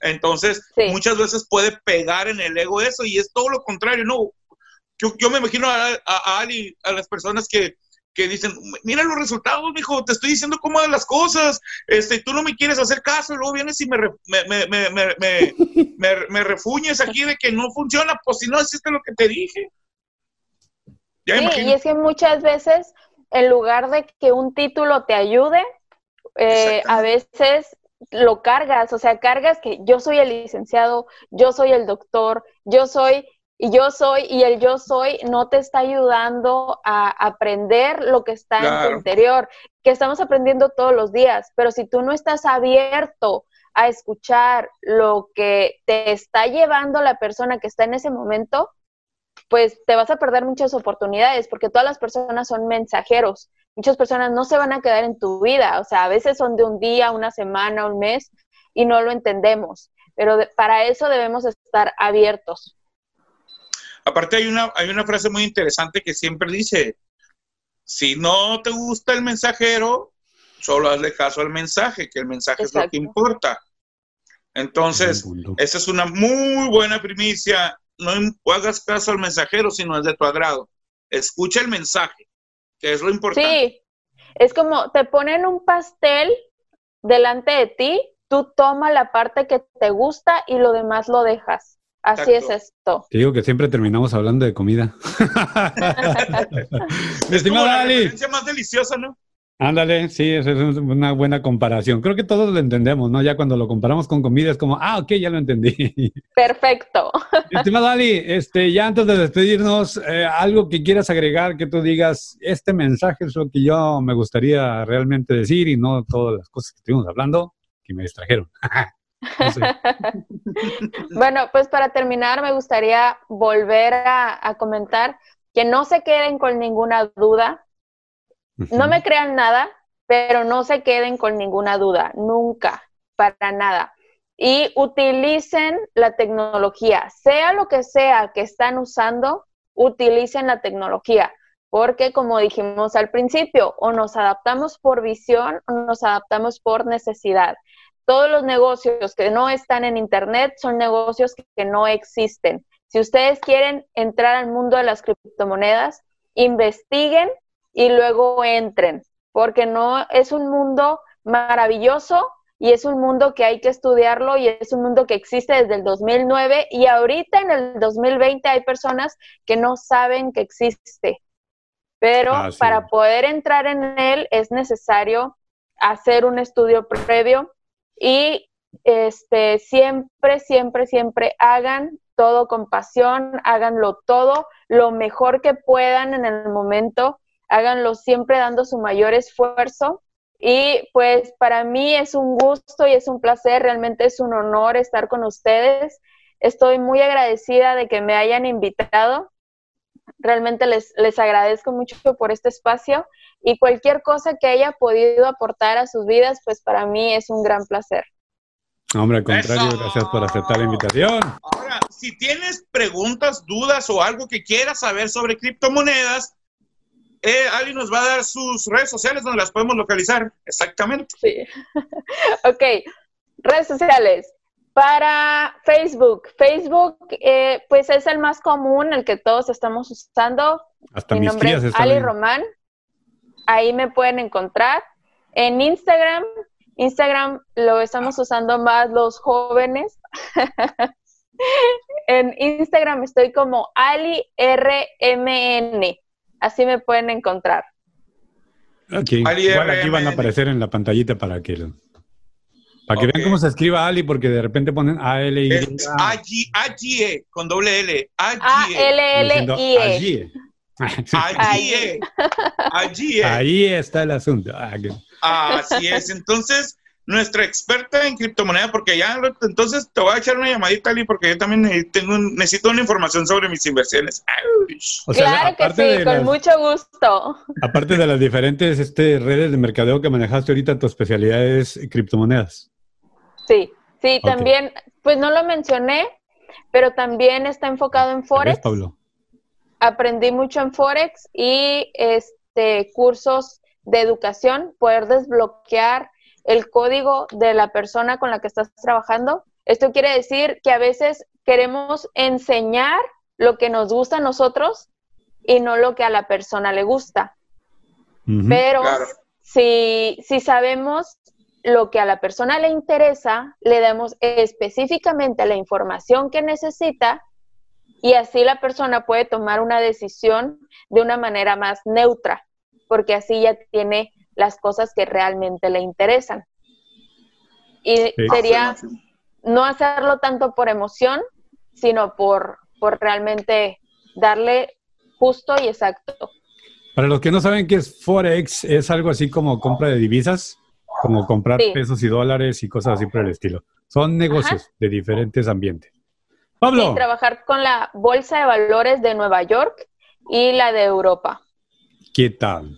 Entonces, muchas veces puede pegar en el ego eso y es todo lo contrario, ¿no? Yo, yo me imagino a, a, Ali, a las personas que, que dicen, mira los resultados, mijo, te estoy diciendo cómo las cosas, este, tú no me quieres hacer caso, y luego vienes y me, me, me, me, me, refuñes aquí de que no funciona, pues si no hiciste lo que te dije. Sí, y es que muchas veces, en lugar de que un título te ayude, eh, a veces lo cargas, o sea, cargas que yo soy el licenciado, yo soy el doctor, yo soy y yo soy, y el yo soy no te está ayudando a aprender lo que está en tu interior, que estamos aprendiendo todos los días, pero si tú no estás abierto a escuchar lo que te está llevando la persona que está en ese momento, pues te vas a perder muchas oportunidades, porque todas las personas son mensajeros. Muchas personas no se van a quedar en tu vida, o sea, a veces son de un día, una semana, un mes, y no lo entendemos. Pero para eso debemos estar abiertos. Aparte hay una, hay una frase muy interesante que siempre dice, si no te gusta el mensajero, solo hazle caso al mensaje, que el mensaje es lo que importa. Entonces, esa es una muy buena primicia. No hagas caso al mensajero si no es de tu agrado. Escucha el mensaje, que es lo importante. Sí, es como te ponen un pastel delante de ti, tú toma la parte que te gusta y lo demás lo dejas. Así es esto. Te digo que siempre terminamos hablando de comida. Mi la más deliciosa, ¿no? Ándale, sí, esa es una buena comparación. Creo que todos lo entendemos, ¿no? Ya cuando lo comparamos con comida es como, ah, ok, ya lo entendí. Perfecto. Estimado Ali, este, ya antes de despedirnos, eh, algo que quieras agregar, que tú digas, este mensaje es lo que yo me gustaría realmente decir y no todas las cosas que estuvimos hablando que me distrajeron. bueno, pues para terminar me gustaría volver a, comentar que no se queden con ninguna duda, no me crean nada, pero no se queden con ninguna duda, nunca, para nada. Y utilicen la tecnología, sea lo que sea que están usando, utilicen la tecnología, porque como dijimos al principio, o nos adaptamos por visión o nos adaptamos por necesidad todos los negocios que no están en Internet son negocios que, no existen. Si ustedes quieren entrar al mundo de las criptomonedas, investiguen y luego entren, porque no es un mundo maravilloso y es un mundo que hay que estudiarlo y es un mundo que existe desde el 2009 y ahorita en el 2020 hay personas que no saben que existe. Pero para poder entrar en él es necesario hacer un estudio previo, y este, siempre, siempre, siempre hagan todo con pasión, háganlo todo lo mejor que puedan en el momento, háganlo siempre dando su mayor esfuerzo. Y pues para mí es un gusto y es un placer, realmente es un honor estar con ustedes. Estoy muy agradecida de que me hayan invitado. Realmente les, les agradezco mucho por este espacio y cualquier cosa que haya podido aportar a sus vidas, pues para mí es un gran placer. Hombre, al contrario, gracias por aceptar la invitación. Ahora, si tienes preguntas, dudas o algo que quieras saber sobre criptomonedas, eh, Ali nos va a dar sus redes sociales donde las podemos localizar. Exactamente. Sí. ok, redes sociales. Para Facebook, Facebook eh, pues es el más común, el que todos estamos usando. Hasta Mi mis nombre tías es Ali ahí. Román. Ahí me pueden encontrar. En Instagram, Instagram lo estamos usando más los jóvenes. en Instagram estoy como Ali RMN. Así me pueden encontrar. Igual aquí van a aparecer en la pantallita para que, para que vean cómo se escriba Ali, porque de repente ponen A, L, AG, AGE, con doble L. A AGE. L L I E. Allí. AGE. AGE. Ahí está el asunto. Ah, Así es. Entonces, nuestra experta en criptomoneda, porque ya, lo- entonces te voy a echar una llamadita, Ali, porque yo también tengo un- necesito una información sobre mis inversiones. Ay, o sea, claro que sí, con las- mucho gusto. Aparte de las diferentes este, redes de mercadeo que manejaste ahorita, tu especialidad es criptomonedas. Sí, sí, también, pues no lo mencioné, pero también está enfocado en ¿Ves, Forex. Pablo? Aprendí mucho en Forex y este cursos de educación, poder desbloquear el código de la persona con la que estás trabajando. Esto quiere decir que a veces queremos enseñar lo que nos gusta a nosotros y no lo que a la persona le gusta. Pero Claro. si, si sabemos lo que a la persona le interesa, le damos específicamente la información que necesita y así la persona puede tomar una decisión de una manera más neutra, porque así ya tiene las cosas que realmente le interesan. Y Sí. sería no hacerlo tanto por emoción, sino por, por realmente darle justo y exacto. Para los que no saben qué es Forex, es algo así como compra de divisas, como comprar Sí. pesos y dólares y cosas así por el estilo. Son negocios de diferentes ambientes. Pablo, Sí, trabajar con la Bolsa de Valores de Nueva York y la de Europa. ¿qué tal?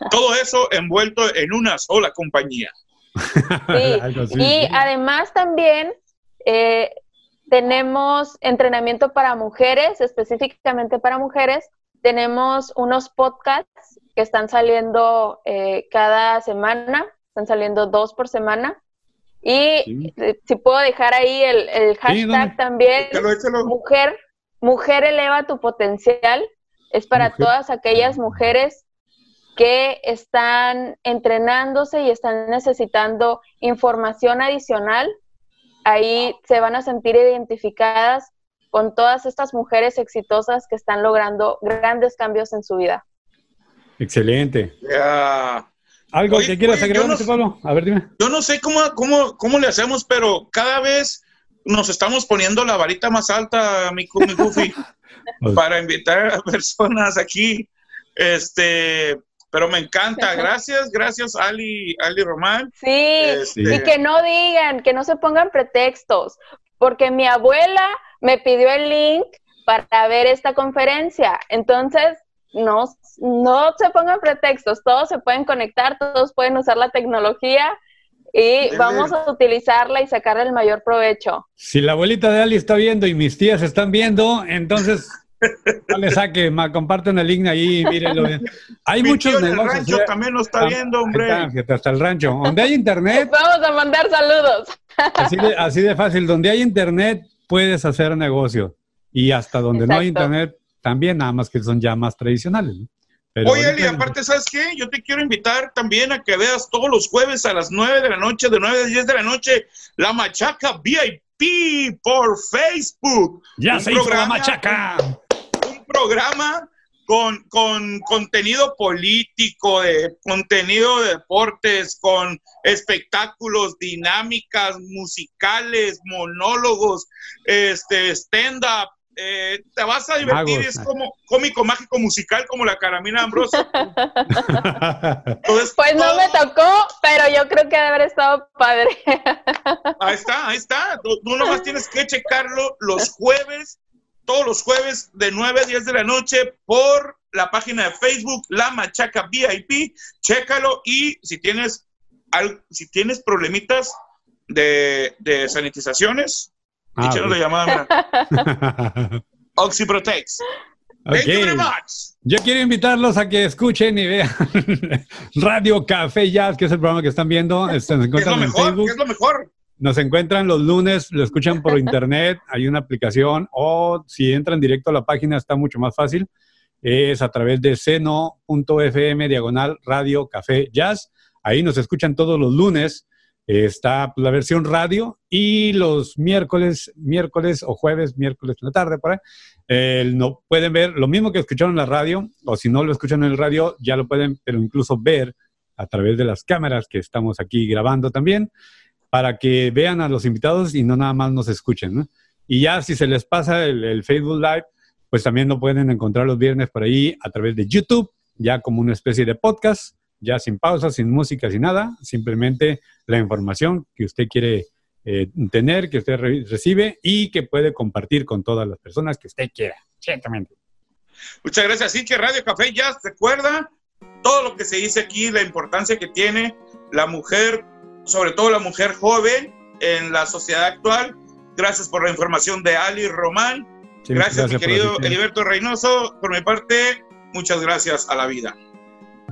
Todo eso envuelto en una sola compañía. Sí. Y además también eh, tenemos entrenamiento para mujeres, específicamente para mujeres. Tenemos unos podcasts que están saliendo eh, cada semana, están saliendo dos por semana. Y Sí. eh, si puedo dejar ahí el, el hashtag también, Échalo, échalo. mujer, mujer eleva tu potencial. Es para Mujer. todas aquellas mujeres que están entrenándose y están necesitando información adicional. Ahí se van a sentir identificadas con todas estas mujeres exitosas que están logrando grandes cambios en su vida. Excelente. ¿Algo Oye, que quieras oye, agregar, yo no Mr. Pablo? A ver, dime. Yo no sé cómo, cómo, cómo le hacemos, pero cada vez nos estamos poniendo la varita más alta, mi, mi Goofy, para invitar a personas aquí. Este, pero me encanta. Gracias, gracias, Ali, Ali Román. Sí, Este, y que no digan, que no se pongan pretextos, porque mi abuela me pidió el link para ver esta conferencia. Entonces, no, no se pongan pretextos, todos se pueden conectar, todos pueden usar la tecnología y Dele. vamos a utilizarla y sacarle el mayor provecho. Si la abuelita de Ali está viendo y mis tías están viendo, entonces no le saque, ma, comparten el link ahí mírenlo bien. Hay mi muchos tío en el negocios. rancho ¿eh? también lo está Ah, viendo, hombre. está, hasta el rancho. Donde hay internet, Vamos a mandar saludos. así de, así de fácil, donde hay internet puedes hacer negocio. Y hasta donde no hay internet, también, nada más que son ya más tradicionales. ¿no? Pero Oye, Eli, aparte, ¿sabes qué? Yo te quiero invitar también a que veas todos los jueves a las 9 de la noche, de 9 a 10 de la noche, la Machaca VIP por Facebook. ya un se hizo la machaca. Programa con, con contenido político, de contenido de deportes, con espectáculos, dinámicas musicales, monólogos, este, stand-up. eh, te vas a divertir, Magos. es como cómico, mágico, musical, como la Caramina Ambroso. Entonces, Pues no todo- me tocó, pero yo creo que debe haber estado padre. Ahí está, ahí está. Tú, tú nomás tienes que checarlo los jueves, todos los jueves de 9 a 10 de la noche por la página de Facebook La Machaca VIP. Chécalo y si tienes, si tienes problemitas de, de sanitizaciones, Ah, échanos la llamada, Oxyprotex. Yo quiero invitarlos a que escuchen y vean Radio Café Jazz, que es el programa que están viendo. Este, en Facebook. es lo mejor? Nos encuentran los lunes, lo escuchan por internet, hay una aplicación o si entran directo a la página está mucho más fácil. Es a través de seno.fm diagonal Radio Café Jazz. Ahí nos escuchan todos los lunes está la versión radio y los miércoles, miércoles o jueves, miércoles en la tarde, por ahí, no, pueden ver lo mismo que escucharon en la radio, o si no lo escuchan en el radio, ya lo pueden, pero incluso ver a través de las cámaras que estamos aquí grabando también, para que vean a los invitados y no nada más nos escuchen. Y ya si se les pasa el, Facebook Live, pues también lo pueden encontrar los viernes por ahí a través de YouTube, ya como una especie de podcast ya sin pausa, sin música, sin nada, simplemente la información que usted quiere eh, tener, que usted recibe y que puede compartir con todas las personas que usted quiera, ciertamente. Muchas gracias. Así que Radio Café ya recuerda todo lo que se dice aquí, la importancia que tiene la mujer, sobre todo la mujer joven en la sociedad actual. Gracias por la información de Ali Román. gracias, mi querido Heriberto Reynoso. Por mi parte, muchas gracias a la vida.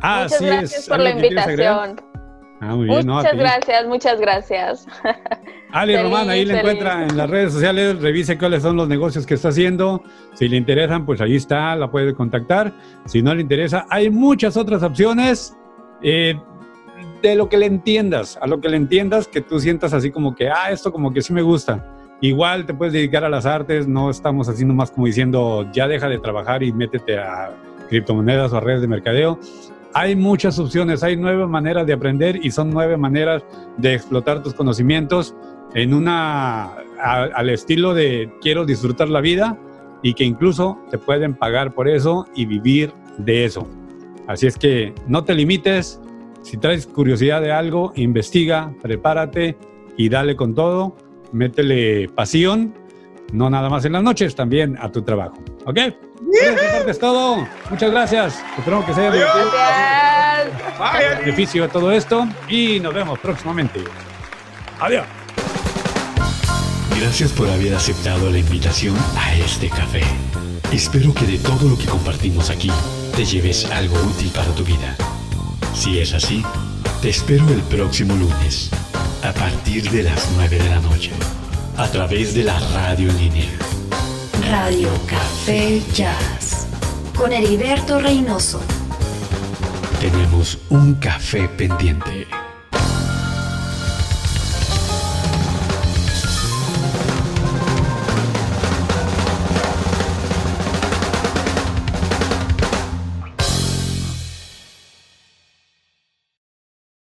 Ah, muchas gracias por la invitación. Ah, muy bien. Muchas gracias, muchas gracias. Ali Román, ahí le encuentra en las redes sociales, revise cuáles son los negocios que está haciendo. Si le interesan, pues ahí está, la puede contactar. Si no le interesa, hay muchas otras opciones. Eh, de lo que le entiendas, a lo que le entiendas, que tú sientas así como que, ah, esto como que sí me gusta. Igual te puedes dedicar a las artes, no estamos haciendo más como diciendo, ya deja de trabajar y métete a criptomonedas o a redes de mercadeo. Hay muchas opciones, hay nueve maneras de aprender y son nueve maneras de explotar tus conocimientos en una al estilo de quiero disfrutar la vida y que incluso te pueden pagar por eso y vivir de eso. Así es que no te limites, si traes curiosidad de algo, investiga, prepárate y dale con todo, métele pasión, no nada más en las noches, también a tu trabajo. ¿Ok? Eso es todo. Muchas gracias. Espero que se haya divertido. beneficio de todo esto y nos vemos próximamente. Adiós. Gracias por haber aceptado la invitación a este café. Espero que de todo lo que compartimos aquí te lleves algo útil para tu vida. Si es así, te espero el próximo lunes, a partir de las 9 de la noche, a través de la radio en línea Radio Café Jazz con Heriberto Reynoso. Tenemos un café pendiente.